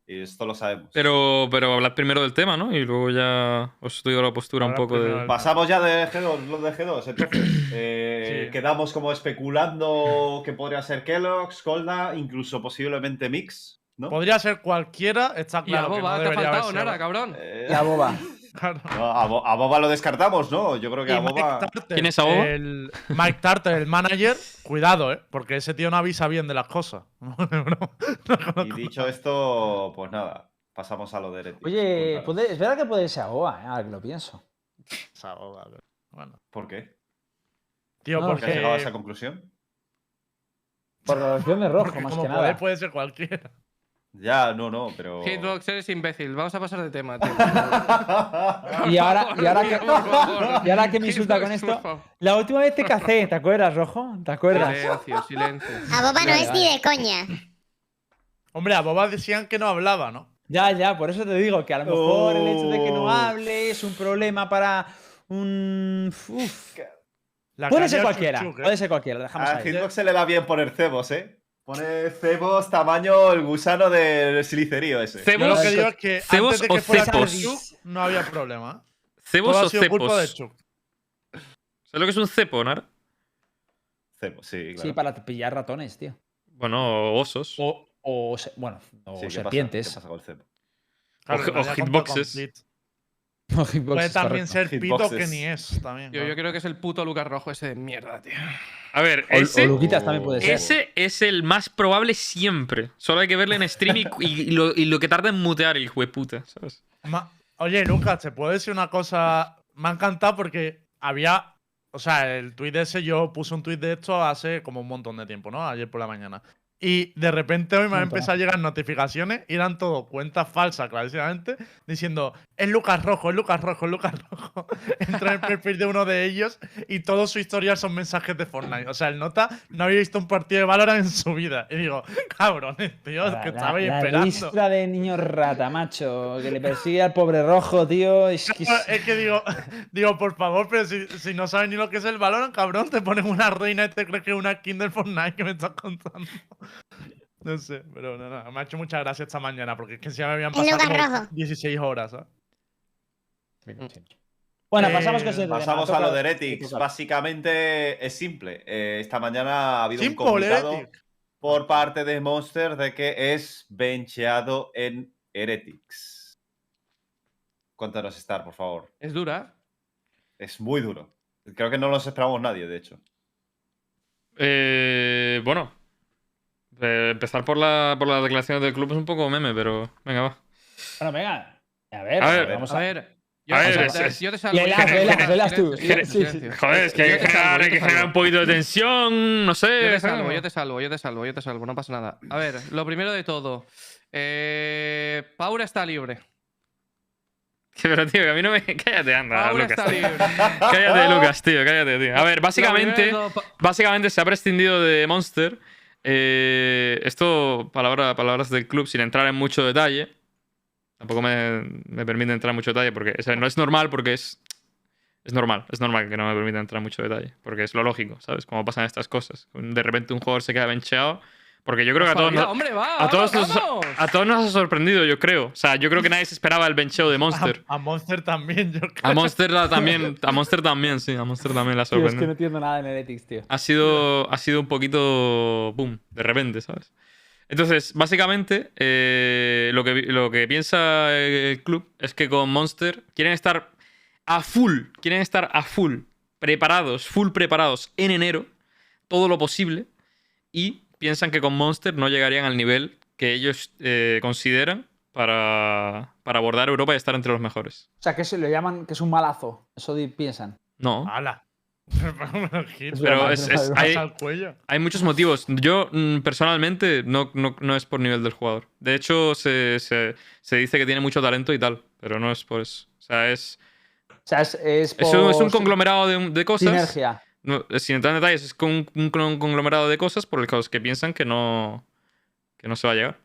S2: Y esto lo sabemos.
S1: Pero, pero hablad primero del tema, ¿no? Y luego ya os estudio la postura un poco de.
S2: Pasamos ya de G2, los de G2, entonces. eh,
S4: Sí.
S2: Quedamos como especulando que podría ser Kellogg's, Kolda, incluso posiblemente Mix, ¿no?
S4: Podría ser cualquiera, está
S5: Y
S4: claro. que
S5: Boba,
S4: no
S5: te ha faltado, nada, cabrón.
S2: Eh,
S3: La boba.
S4: Claro.
S2: no, a, Bo- a Boba lo descartamos, ¿no? Yo creo que
S4: Y
S2: a Boba.
S4: Mike Tarter,
S1: ¿Quién es a Boba?
S4: El Mike Tarter, el manager, cuidado, ¿eh? Porque ese tío no avisa bien de las cosas.
S2: Y dicho esto, pues nada, pasamos a lo de Heretics.
S3: Oye, es verdad que puede ser a boba, ¿eh? ahora que lo pienso.
S4: Esa Boba, pero- Bueno.
S2: ¿Por qué?
S4: Tío,
S3: No,
S2: ¿Por qué has llegado a esa conclusión?
S3: Por la relación de rojo,
S4: porque
S3: más
S4: como
S3: que
S4: poder
S3: nada.
S4: puede ser cualquiera.
S2: Ya, no, no, pero.
S5: Hitbox, eres imbécil. Vamos a pasar de tema, tío.
S3: Y ahora, y ahora que, y ahora que me insulta con esto, la última vez te cacé, ¿te acuerdas, Rojo? ¿Te acuerdas?
S5: Silencio, silencio.
S6: A Boba no es ni de coña.
S4: Hombre, a Boba decían que no hablaba, ¿no?
S3: Ya, ya, por eso te digo que a lo mejor el hecho de que no
S2: Oh.
S3: hable es un problema para un. Uf.
S4: La
S3: Puede ser cualquiera,
S4: ¿eh?
S3: puede ser cualquiera, lo dejamos
S2: A
S3: ahí.
S2: Hitbox se le da bien poner cebos, ¿eh? Pone cebos tamaño el gusano del silicerío ese.
S4: Yo lo
S1: ¿Cebos,
S4: que digo es que
S1: ¿Cebos
S4: antes de
S1: o
S4: que fuera
S1: cepos?
S4: Chuck, no había problema.
S1: cebos
S4: Todo ha
S1: o
S4: sido culpa de
S1: cepos? ¿Sabes lo que es un cepo, Nara?
S2: Cebos, sí, claro.
S3: Sí, para pillar ratones, tío.
S1: Bueno, osos.
S3: O, o bueno, o
S2: Sí, ¿qué pasa?
S3: serpientes.
S2: ¿Qué pasa con el?
S4: Claro,
S1: O- o hitboxes.
S3: Hitboxes,
S4: Puede también ser pito que
S2: Hitboxes.
S4: ni es. También, claro.
S5: yo creo que es el puto Lucas Rojo ese de mierda, tío.
S1: A ver,
S3: O, o
S1: ese,
S3: Luquitas también puede ser.
S1: ese es el más probable siempre. Solo hay que verle en stream y, y lo, y lo que tarda en mutear el hueputa, ¿sabes?
S4: Ma- Oye, Lucas, ¿te puedo decir una cosa? Me ha encantado porque había. O sea, el tuit ese, yo puse un tuit de esto hace como un montón de tiempo, ¿no? Ayer por la mañana. Y de repente hoy me han empezado a llegar notificaciones y eran todo cuentas falsas, clarísimamente, diciendo: Es Lucas Rojo, es Lucas Rojo, es Lucas Rojo. Entra en el perfil de uno de ellos y todo su historial son mensajes de Fortnite. O sea, el nota no había visto un partido de Valorant en su vida. Y digo, cabrones, tío,
S3: La-
S4: que
S3: la-
S4: estabais
S3: la
S4: esperando.
S3: ristra de niño rata, macho, que le persigue al pobre rojo, tío. Es que Es
S4: que digo, digo, por favor, pero si, si no sabes ni lo que es el Valorant, cabrón, te ponen una reina y te crees que es una skin del Fortnite que me estás contando. No sé, pero no, no, me ha hecho mucha gracia esta mañana porque es que ya me habían pasado
S6: lugar
S4: como
S6: rojo.
S4: 16 horas, ¿sabes?
S3: Bueno,
S4: Eh,
S3: pasamos.
S2: Pasamos a lo de Heretics. Básicamente es simple. Eh, esta mañana ha habido un comunicado
S4: Heretic.
S2: por parte de Monster de que es bencheado en Heretics. Cuéntanos, Star, por favor.
S5: Es dura.
S2: Es muy duro. Creo que no nos esperamos nadie, de hecho.
S1: Eh, bueno. Eh, empezar por la, por las declaraciones del club es un poco meme, pero venga, va.
S3: Bueno, venga. A ver,
S1: A ver,
S3: vamos
S5: A
S3: a
S5: ver. Yo,
S1: A ver,
S5: yo
S1: es-
S5: te-
S1: es-
S5: yo te salvo.
S3: Velas, velas, velas tú. Sí, sí.
S1: Joder, es que hay que generar, hay que generar un poquito de tensión, no sé.
S5: Yo te salvo, yo te salvo, yo te salvo, yo te salvo, no pasa nada. A ver, lo primero de todo. Eh, Paura está libre.
S1: Pero, tío, que a mí no me. Cállate, anda,
S5: Paura
S1: Lucas.
S5: está libre.
S1: Cállate, Lucas, tío, cállate, tío. A ver, básicamente. Básicamente se ha prescindido de Monster. Eh, esto, palabra, palabras del club, sin entrar en mucho detalle. Tampoco me, me permite entrar en mucho detalle porque o no es normal porque es. Es normal, es normal que no me permita entrar en mucho detalle. Porque es lo lógico, ¿sabes? Como pasan estas cosas. De repente un jugador se queda bencheado Porque yo creo que a todos,
S5: Todavía,
S1: nos,
S5: hombre, va.
S1: a, todos
S5: vamos,
S1: nos,
S5: vamos.
S1: a todos nos ha sorprendido, yo creo. O sea, yo creo que nadie se esperaba el bencheo de Monster.
S4: A, a Monster también, yo creo.
S1: A Monster también, a Monster también, sí, a Monster también la ha
S3: Tío, es que no entiendo nada en Heretics, tío.
S1: Ha sido, ha sido un poquito. boom, de repente, ¿sabes? Entonces, básicamente, eh, lo, que, lo que piensa el club es que con Monster quieren estar a full, quieren estar a full, preparados, full preparados en enero, todo lo posible, y piensan que con Monster no llegarían al nivel que ellos eh, consideran para, para abordar Europa y estar entre los mejores.
S3: O sea, que se lo llaman que es un malazo. Eso piensan.
S1: No.
S4: ¡Hala!
S1: Pero es- es- hay-
S4: al cuello.
S1: Hay muchos motivos. Yo, mm, personalmente, no, no- no es por nivel del jugador. De hecho, se, se- se dice que tiene mucho talento y tal, pero no es por eso. O sea, es,
S3: O sea, es, es,
S1: es, un, es un conglomerado de, de cosas.
S3: Sinergia.
S1: No, sin entrar en detalles, es con un, un con- conglomerado de cosas por los que piensan que no, que no se va a llegar.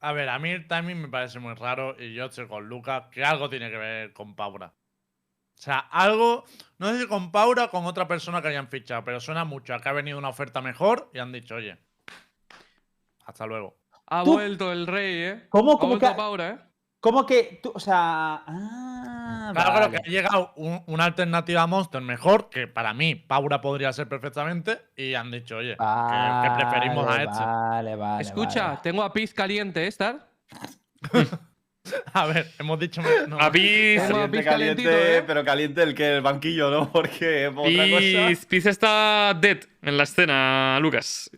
S4: A ver, a mí el timing me parece muy raro y yo estoy con Lucas que algo tiene que ver con Paura. O sea, algo, no sé si con Paura o con otra persona que hayan fichado, pero suena mucho a que ha venido una oferta mejor y han dicho, oye, hasta luego.
S5: Ha
S3: Tú-
S5: vuelto el rey, ¿eh?
S3: ¿Cómo,
S5: Ha
S3: cómo
S5: vuelto
S3: que,
S5: Paura, ¿eh?
S3: Cómo que tú, o sea, ah,
S4: Claro,
S3: vale.
S4: que ha llegado un- una alternativa a Monster mejor, que para mí Paura podría ser perfectamente, y han dicho, oye, que, que preferimos a este.
S3: Vale, vale.
S5: Escucha,
S3: vale.
S5: tengo a Piz caliente, ¿eh, Star?
S4: A ver, hemos dicho. no,
S1: A Piz,
S2: Caliente,
S5: ¿eh?
S2: pero caliente el que el banquillo, ¿no? Porque
S1: Piz está dead en la escena, Lucas.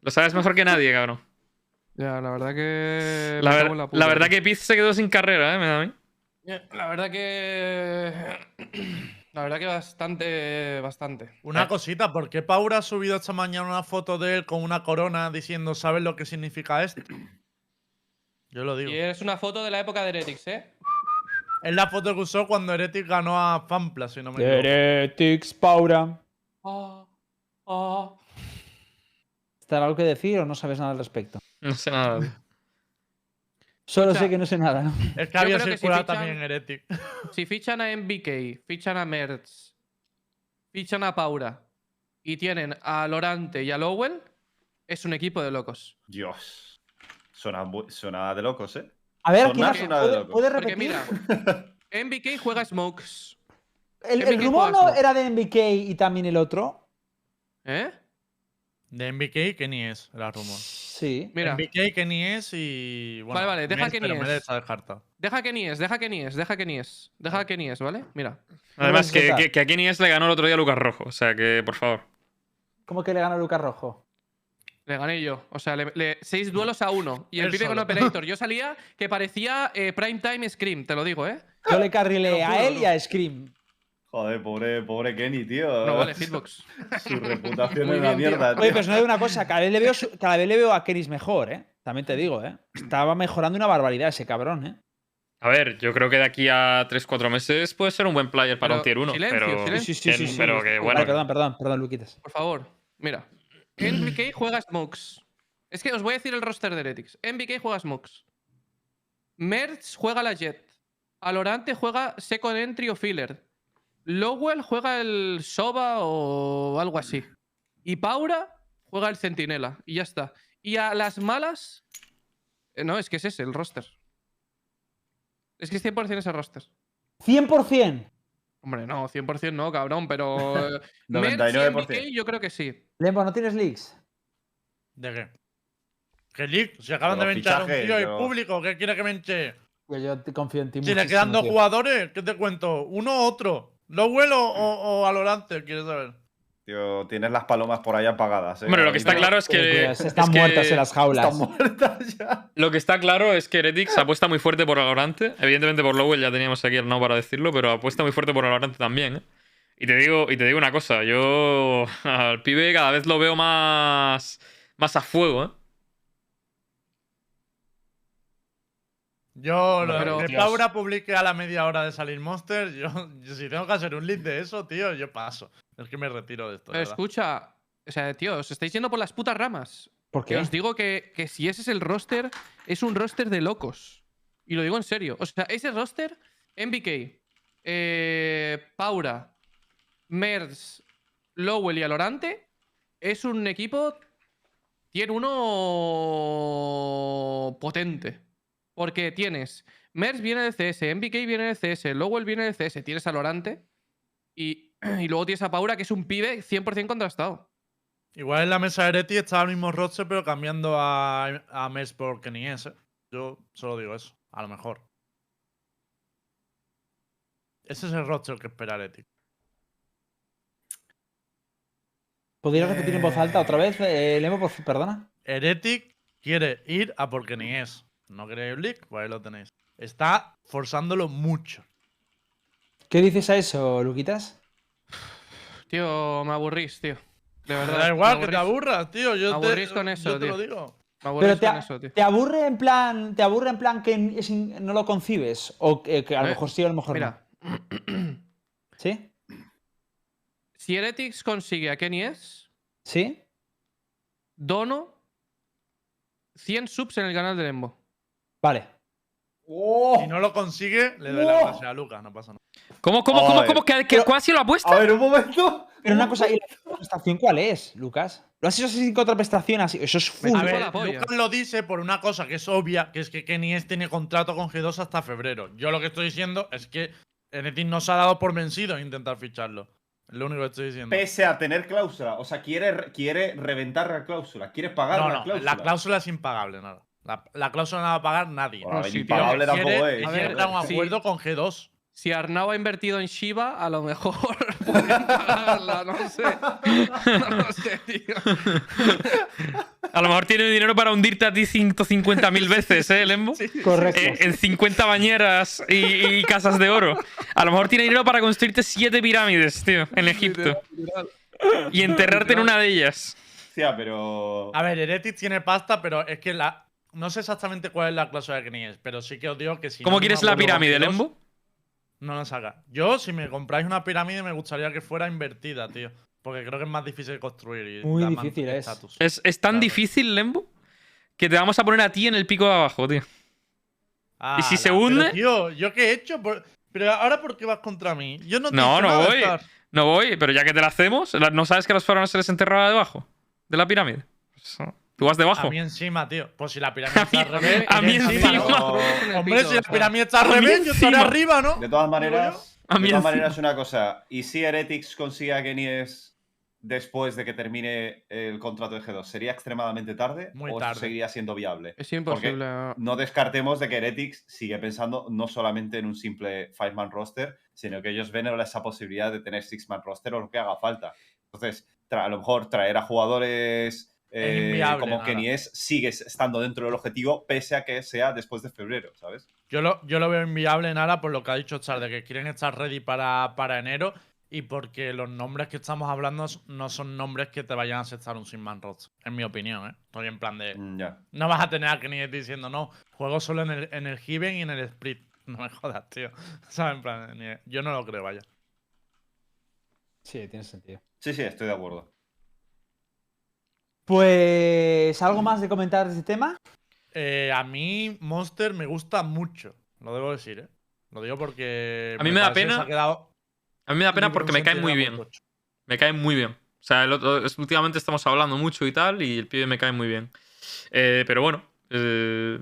S1: Lo sabes mejor que nadie, cabrón.
S5: Ya, la verdad que.
S1: La, ver- verdad que Piz se quedó sin carrera, ¿eh? Me da a mí.
S5: La verdad que. La verdad que bastante. Bastante.
S4: Una
S1: Eh.
S4: cosita, ¿por qué Paura ha subido esta mañana una foto de él con una corona diciendo, ¿sabes lo que significa esto? Yo lo digo.
S5: Y es una foto de la época de Heretics, ¿eh?
S4: Es la foto que usó cuando Heretic ganó a Fampla, si no me equivoco.
S3: Heretics, Paura.
S5: Ah, ah.
S3: ¿Está algo que decir o no sabes nada al respecto?
S1: No sé nada. tío.
S3: Solo sé que no sé nada. ¿no?
S4: Es que había
S5: que si
S4: circulado
S5: fichan-
S4: también Heretic.
S5: Si fichan a MBK, fichan a Mertz, fichan a Paura y tienen a Lorante y a Lowell, es un equipo de locos.
S2: Dios. Suena, suena de locos, ¿eh?
S3: A ver, ¿quién ha-
S2: suena de
S3: ¿puede,
S2: locos.
S3: puede
S5: Porque
S3: repetir?
S5: mira, MBK juega Smokes.
S3: ¿El, rumor no era de MBK y también el otro?
S5: ¿Eh?
S4: De MBK, Kenny es, era el rumor.
S3: Sí.
S5: Mira,
S4: MBK, Kenny es y. Bueno,
S5: Vale, vale, deja Kenny
S4: pero
S5: es. Deja que ni es, deja que ni es, deja que ni es, deja que ni es, ¿vale? Mira.
S1: Además, que, que, que a le ganó el otro día a Lucas Rojo. O sea que, por favor.
S3: ¿Cómo que le gana Lucas Rojo?
S5: Le gané yo. O sea, le, le- seis duelos a uno. Y el
S4: Él
S5: pibe con. Operator. Yo salía que parecía eh, Primetime Scream, te lo digo, ¿eh?
S3: Yo le carrilé a él y a Scream.
S2: Joder, pobre, pobre Kenny, tío.
S5: No vale, Hitbox.
S2: Su reputación es una
S5: tío.
S2: mierda, tío.
S3: Oye, pero no digo una cosa, cada vez le veo, cada vez le veo a Kenis mejor, ¿eh? También te digo, ¿eh? Estaba mejorando una barbaridad ese cabrón, ¿eh?
S1: A ver, yo creo que de aquí a 3-4 meses puede ser un buen player para
S5: Pero
S1: un tier 1.
S5: silencio,
S1: pero,
S5: silencio.
S3: Sí, sí, sí,
S1: que-
S3: sí, sí.
S1: pero que bueno.
S3: Vale, perdón, perdón, perdón, Luquitas.
S5: Por favor, mira. MBK juega Smokes. Es que os voy a decir el roster de Heretics. MBK juega Smokes. Mertz juega la Jet. Alorante juega Second Entry o Filler. Lowell juega el Soba o algo así. Y Paura juega el Centinela. Y ya está. Y a las malas. eh, No, es que es ese, el roster. Es que es 100% ese roster.
S3: 100%.
S5: Hombre, no, 100% no, cabrón, pero. eh, Mertz y
S2: 99%.
S5: MBK yo creo que sí.
S3: Lembo, ¿no tienes leaks?
S4: ¿De qué? ¿Qué leak? Si acaban de venchar a un tío y
S2: pero-
S4: público, ¿qué quiere que venche?
S3: Yo, yo te confío en ti
S4: Si le quedan dos
S3: tío.
S4: jugadores, ¿qué te cuento? ¿Uno o otro? ¿Lowell o, o, o Alorante? ¿Quieres saber?
S2: Tío, tienes las palomas por ahí apagadas, ¿eh?
S1: Hombre, lo que está claro es que.
S3: están
S1: es que-
S3: muertas en las jaulas.
S2: Están muertas ya.
S1: Lo que está claro es que Heretics apuesta muy fuerte por Valorante. Evidentemente por Lowell ya teníamos aquí el no para decirlo, pero apuesta muy fuerte por Valorante también, ¿eh? Y te digo, y te digo una cosa, yo al pibe cada vez lo veo más, más a fuego, ¿eh?
S4: Yo, lo
S5: Pero-
S4: que
S5: Dios.
S4: Paura publique a la media hora de salir Monster, yo, yo si tengo que hacer un lead de eso, tío, yo paso. Es que me retiro de esto. de
S5: Pero escucha, o sea, tío, os estáis yendo por las putas ramas.
S3: ¿Por
S5: Que
S3: qué?
S5: os digo que, que si ese es el roster, es un roster de locos. Y lo digo en serio. O sea, ese roster, MBK, eh, Paura, Merz, Lowell y Alorante, es un equipo tiene uno potente. Porque tienes. Mers viene de CS, MBK viene de CS, Lowell viene de CS, tienes a Lorante. Y, y luego tienes a Paura, que es un pibe 100% contrastado.
S4: Igual en la mesa de Ereti está el mismo roster, pero cambiando a, a Mes por Kenny S. ¿eh? Yo solo digo eso. A lo mejor. Ese es el roster que espera Ereti.
S3: ¿Podrías repetir en voz alta otra vez, eh, Lemo, perdona?
S4: Heretic quiere ir a por Kenny S. No quiere ir League, pues ahí lo tenéis. Está forzándolo mucho.
S3: ¿Qué dices a eso, Luquitas?
S5: Tío, me aburrís, tío. De verdad.
S4: Da igual
S5: me
S4: que te aburras, tío. Yo
S5: Me
S4: te,
S5: aburrís con eso,
S4: yo te
S5: tío.
S4: lo digo.
S5: Me aburrís
S3: Pero te,
S5: con eso, tío.
S3: te aburre en plan, te aburre en plan que es in- no lo concibes o que, que a lo
S5: Eh,
S3: mejor sí, a lo mejor
S5: Mira,
S3: no. ¿Sí?
S5: si Heretics consigue a Kenny S,
S3: ¿Sí?
S5: dono 100 subs en el canal de Lembo.
S3: Vale.
S4: Si no lo consigue, le doy la
S2: ¡Oh!
S4: gracia a Lucas, no pasa nada.
S1: ¿Cómo, cómo, cómo, cómo? ¿Que, que
S2: Pero-
S1: cuál ha sido la apuesta?
S2: A ver, un momento.
S3: Pero una cosa, ¿y la contraprestación cuál es, Lucas? ¿Lo has hecho así sin contraprestación? Así? Eso es full.
S4: A ver. Lucas lo dice por una cosa que es obvia, que es que Kenny S tiene contrato con G2 hasta febrero. Yo lo que estoy diciendo es que Enetin no se ha dado por vencido en intentar ficharlo. Es lo único que estoy diciendo.
S2: Pese a tener cláusula. O sea, quiere, quiere reventar la cláusula. Quiere pagar
S4: no,
S2: la
S4: no,
S2: cláusula.
S4: la cláusula es impagable, nada. La, la cláusula no la va a pagar nadie.
S2: Bueno,
S5: sí, tío,
S2: impagable
S4: Quiere-
S2: tampoco es.
S5: a ver,
S4: un
S5: sí.
S4: acuerdo con G2.
S5: Si Arnau ha invertido en Shiba, a lo mejor pueden pagarla, no sé. No lo sé, tío.
S1: A lo mejor tiene dinero para hundirte a ti 150.000 veces, ¿eh, Lembo?
S3: Correcto.
S1: Eh, en 50 bañeras y, y casas de oro. A lo mejor tiene dinero para construirte 7 pirámides, tío, en Egipto. Y enterrarte en una de ellas.
S2: Hostia, pero.
S4: A ver, Heretic tiene pasta, pero es que la. No sé exactamente cuál es la cláusula de Kenny S, pero sí que os digo que si.
S1: ¿Cómo
S4: no
S1: quieres la pirámide,
S4: G2,
S1: Lembo?
S4: No la saca. Yo, si me compráis una pirámide, me gustaría que fuera invertida, tío. Porque creo que es más difícil construir. Y
S3: Muy difícil es.
S4: estatus.
S1: Es, es tan
S4: Claro.
S1: difícil, Lembo, que te vamos a poner a ti en el pico de abajo, tío.
S4: Ah,
S1: ¿Y si
S4: la-
S1: se
S4: pero,
S1: hunde?
S4: tío, ¿yo qué he hecho? Por- Pero ahora, ¿por qué vas contra mí? Yo no te he
S1: No, no voy. No voy, pero ya que te la hacemos, ¿no sabes que a los faraones se les enterraba debajo de la pirámide? Pues, no. Tú vas debajo.
S4: A mí encima, tío. Pues si la pirámide está al revés.
S1: a mí encima.
S4: ¿no?
S5: En el
S4: Hombre, si la pirámide está al revés, yo estaré
S1: encima.
S4: arriba, ¿no?
S2: De todas maneras,
S1: A mí
S2: de todas
S1: encima.
S2: maneras una cosa. ¿Y si Heretics consigue a Kenny S después de que termine el contrato de G2? ¿Sería extremadamente tarde
S4: Muy
S2: o
S4: tarde.
S2: seguiría siendo viable?
S5: Es imposible.
S2: No descartemos de que Heretics sigue pensando no solamente en un simple five-man roster, sino que ellos ven ahora esa posibilidad de tener six-man roster o lo que haga falta. Entonces, a lo mejor traer a jugadores eh,
S4: inviable,
S2: como
S4: nada.
S2: Kenny S sigue estando dentro del objetivo, pese a que sea después de febrero, ¿sabes?
S4: Yo lo, yo lo veo inviable en Ara por lo que ha dicho Char, de que quieren estar ready para, para enero y porque los nombres que estamos hablando no son nombres que te vayan a aceptar un Sin Man Rods, en mi opinión, ¿eh? Estoy en plan de.
S2: Mm, ya.
S4: No vas a tener a Kenny diciendo, no, juego solo en el, en el Given y en el Split. No me jodas, tío. ¿Sabes? En plan, ni- yo no lo creo, vaya.
S3: Sí, tiene sentido.
S2: Sí, sí, estoy de acuerdo.
S3: Pues, ¿algo más de comentar de este tema?
S4: Eh, a mí, Monster me gusta mucho. Lo debo decir, ¿eh? Lo digo porque.
S1: A mí me da pena
S4: ha quedado
S1: A mí me da pena porque me cae muy bien. Me cae muy bien. O sea, el otro- últimamente estamos hablando mucho y tal, y el pibe me cae muy bien. Eh, pero bueno, eh,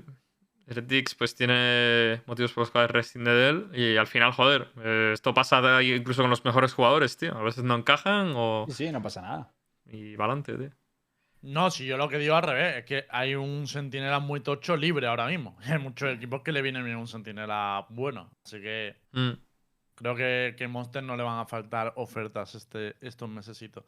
S1: Heretics pues tiene motivos por los cuales rescinde de él, y al final, joder, eh, esto pasa incluso con los mejores jugadores, tío. A veces no encajan o...
S3: Sí, sí, no pasa nada.
S1: Y valante, tío.
S4: No, si yo lo que digo al revés, es que hay un sentinela muy tocho libre ahora mismo. Hay muchos equipos que le vienen bien un sentinela bueno. Así que
S1: Mm.
S4: creo que, que Monster no le van a faltar ofertas este, estos mesecitos.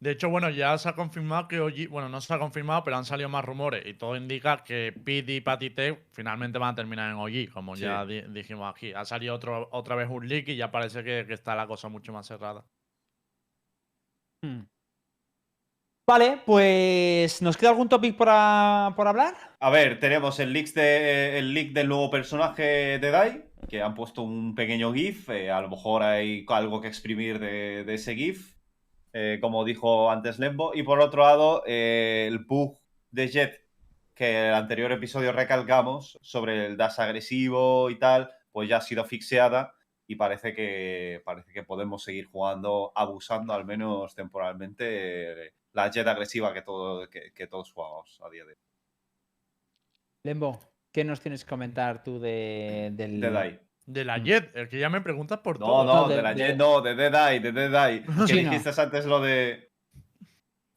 S4: De hecho, bueno, ya se ha confirmado que OG, bueno, no se ha confirmado, pero han salido más rumores y todo indica que Pete y Patite finalmente van a terminar en OG, como
S2: Sí.
S4: ya di- dijimos aquí. Ha salido otro, otra vez un leak y ya parece que, que está la cosa mucho más cerrada.
S3: Hmm. Vale, pues. ¿Nos queda algún topic por, por hablar?
S2: A ver, tenemos el leak, de, el leak del nuevo personaje de Dai, que han puesto un pequeño GIF. eh, a lo mejor hay algo que exprimir de, ese GIF, eh, como dijo antes Lembo. Y por otro lado, eh, el bug de Jet, que en el anterior episodio recalcamos sobre el dash agresivo y tal, pues ya ha sido asfixiada. Y parece que, parece que podemos seguir jugando, abusando al menos temporalmente, la jet agresiva que, todo, que, que todos jugamos a día de hoy.
S3: Lembo, ¿qué nos tienes que comentar tú de, del.
S2: Dead.
S4: De la
S3: Mm.
S4: Jet, el que ya me preguntas por
S2: No,
S4: todo.
S2: no,
S3: No,
S2: de,
S3: de-
S2: la
S3: de-
S2: jet no, de Dead Eye, de Dead Eye. Que
S3: Sí, no.
S2: dijiste antes lo de.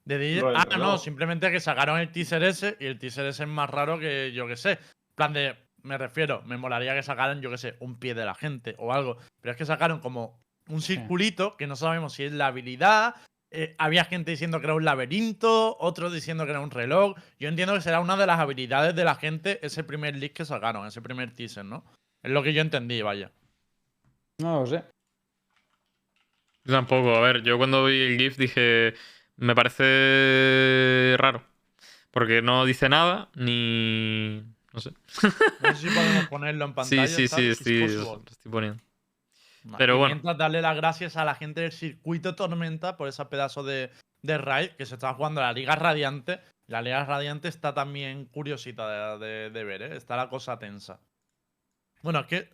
S4: De
S2: del
S4: ah, no, simplemente que sacaron el teaser ese y el teaser ese es más raro que yo que sé. En plan de, me refiero, me molaría que sacaran, yo que sé, un pie de la gente o algo. Pero es que sacaron como un circulito que no sabemos si es la habilidad. Eh, había gente diciendo que era un laberinto, otros diciendo que era un reloj. Yo entiendo que será una de las habilidades de la gente ese primer leak que sacaron, ese primer teaser, ¿no? Es lo que yo entendí, vaya.
S3: No lo sé.
S1: Yo tampoco. A ver, yo cuando vi el GIF dije. Me parece raro. Porque no dice nada, ni. No sé.
S4: No sé si podemos ponerlo en
S1: Sí,
S4: pantalla.
S1: sí, sí, lo
S4: possible.
S1: estoy poniendo. Pero bueno.
S4: Mientras darle las gracias a la gente del circuito Tormenta por ese pedazo de, de raid que se está jugando la Liga Radiante. La Liga Radiante está también curiosita de, de- de ver, ¿eh? Está la cosa tensa. Bueno, es que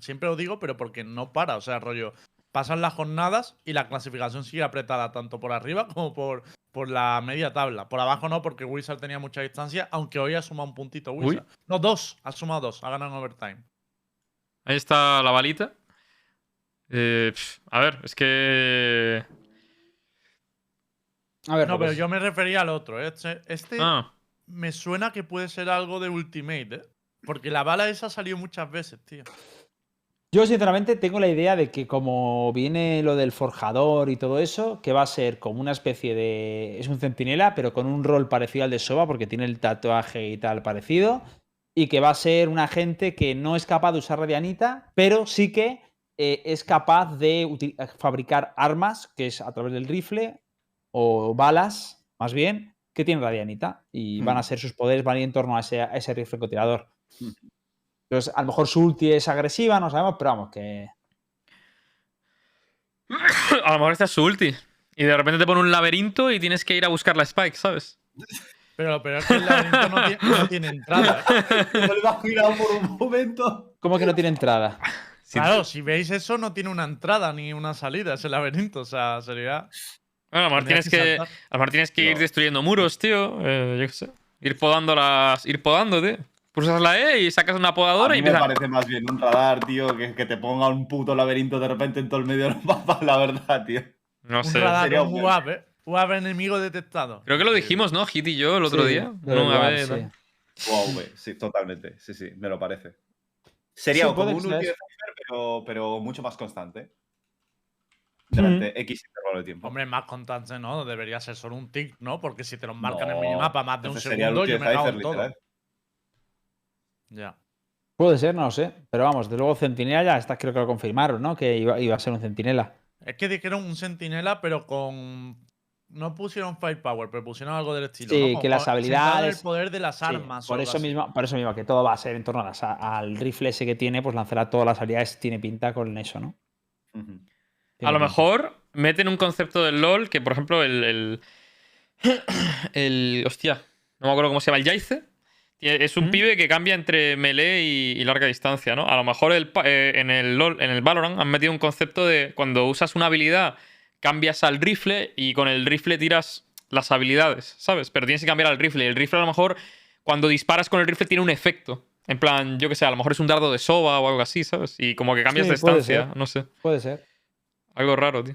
S4: siempre lo digo, pero porque no para. O sea, rollo, pasan las jornadas y la clasificación sigue apretada tanto por arriba como por, por la media tabla. Por abajo no, porque Wizard tenía mucha distancia, aunque hoy ha sumado un puntito
S1: Uy.
S4: Wizard. No, dos. Ha sumado dos. Ha ganado en overtime.
S1: Ahí está la balita. Eh, a ver, es que.
S3: A ver,
S4: No, pero yo me refería al otro. ¿eh? Este, este
S1: Ah,
S4: me suena que puede ser algo de Ultimate, ¿eh? Porque la bala esa salió muchas veces, tío.
S3: Yo, sinceramente, tengo la idea de que, como viene lo del forjador y todo eso, que va a ser como una especie de. Es un centinela, pero con un rol parecido al de Soba, porque tiene el tatuaje y tal parecido. Y que va a ser una gente que no es capaz de usar radianita, pero sí que eh, es capaz de uti- fabricar armas, que es a través del rifle, o balas, más bien, que tienen radianita. Y van a
S2: Hmm.
S3: ser sus poderes, van a ir en torno a ese, a ese rifle cotirador. Entonces, a lo mejor su ulti es agresiva, no sabemos, pero vamos, que.
S1: a lo mejor esta es su ulti. Y de repente te pone un laberinto y tienes que ir a buscar la Spike, ¿sabes?
S4: Pero, pero es que el laberinto no tiene, no tiene entrada. ¿eh?
S2: Me lo he imaginado por un momento.
S3: ¿Cómo que no tiene entrada?
S1: Sí.
S4: Claro, si veis eso, no tiene una entrada ni una salida ese laberinto. O sea, sería.
S1: Bueno, a lo mejor
S4: tendrías
S1: tienes que, a tienes que ir
S2: No.
S1: destruyendo muros, tío. Eh, yo qué sé. Ir podando las. Ir podando, tío. Pulsas la E y sacas una
S2: A
S1: podadora
S2: mí
S1: y
S2: me
S1: empieza.
S2: parece más bien un radar, tío, que, que te ponga un puto laberinto de repente en todo el medio del mapa, la verdad, tío.
S1: No
S4: Un
S1: sé.
S4: radar,
S2: sería
S4: un
S2: un-
S4: UAV, ¿eh? UAV enemigo detectado.
S1: Creo que lo dijimos, ¿no? Hit y yo el otro
S3: Sí,
S1: día.
S3: lugar,
S1: vez,
S3: sí.
S1: ¿no?
S2: Sí, totalmente. Sí, sí, me lo parece. Sería
S3: Sí,
S2: como un
S3: ser.
S2: Pero, pero mucho más constante. Durante X intervalo de tiempo.
S4: Hombre, más constante, ¿no? Debería ser solo un tick, ¿no? Porque si te lo marcan en el minimapa más de un segundo, yo me cago en todo.
S2: literal.
S4: Ya.
S3: Puede ser, no lo sé. Pero vamos, de luego Centinela ya está, creo que lo confirmaron, ¿no? Que iba, iba a ser un Centinela.
S4: Es que dijeron un sentinela, pero con. No pusieron firepower, pero pusieron algo del estilo.
S3: Sí, que las habilidades-
S4: El poder de las armas.
S3: por eso mismo, por eso mismo, que todo va a ser en torno a las- al rifle ese que tiene, pues lanzará todas las habilidades, tiene pinta con eso, ¿no?
S1: A lo
S3: pinta.
S1: mejor meten un concepto del LOL que, por ejemplo, el. El. el- hostia, no me acuerdo cómo se llama, el Yaize. Tie- Es un
S3: ¿Mm?
S1: pibe que cambia entre melee y, y larga distancia, ¿no? A lo mejor el eh, en, el LOL, en el Valorant han metido un concepto de cuando usas una habilidad, cambias al rifle y con el rifle tiras las habilidades, ¿sabes? Pero tienes que cambiar al rifle. Y el rifle, a lo mejor, cuando disparas con el rifle, tiene un efecto. En plan, yo que sé, a lo mejor es un dardo de soba o algo así, ¿sabes? Y como que cambias
S3: Sí,
S1: de
S3: ser.
S1: no sé.
S3: Puede ser.
S1: Algo raro, tío.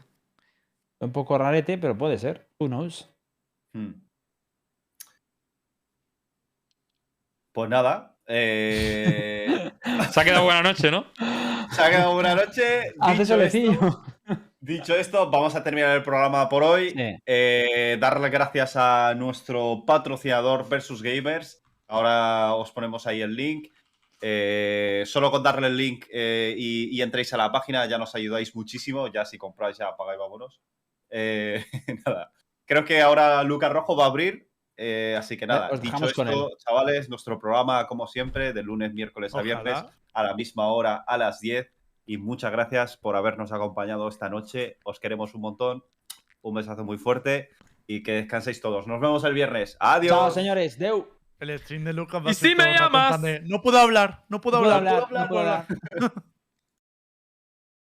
S3: Un poco rarete, pero puede ser. Who knows?
S2: Hmm. Pues nada. eh,
S1: Se ha quedado buena noche, ¿no?
S2: se ha quedado buena noche.
S3: Hace solecillo.
S2: Dicho esto, vamos a terminar el programa por hoy.
S3: Sí.
S2: Eh, darle gracias a nuestro patrocinador Versus Gamers. Ahora os ponemos ahí el link. Eh, solo con darle el link eh, y, y entréis a la página ya nos ayudáis muchísimo. Ya si compráis ya pagáis, vámonos. Nada. Creo que ahora Lucas Rojo va a abrir. así que nada,
S3: os
S2: dicho
S3: con
S2: esto, chavales, nuestro programa, como siempre, de lunes, miércoles a
S4: Ojalá.
S2: viernes, a la misma hora, a las 10. Y muchas gracias por habernos acompañado esta noche. Os queremos un montón. Un besazo muy fuerte y que descanséis todos. Nos vemos el viernes. Adiós.
S3: Chao, señores. Deu.
S4: El stream de Lucas va a
S1: ¿Y
S4: ser
S1: si me llamas?
S4: No puedo hablar, no puedo
S3: No puedo
S4: hablar.
S3: hablar, no puedo hablar.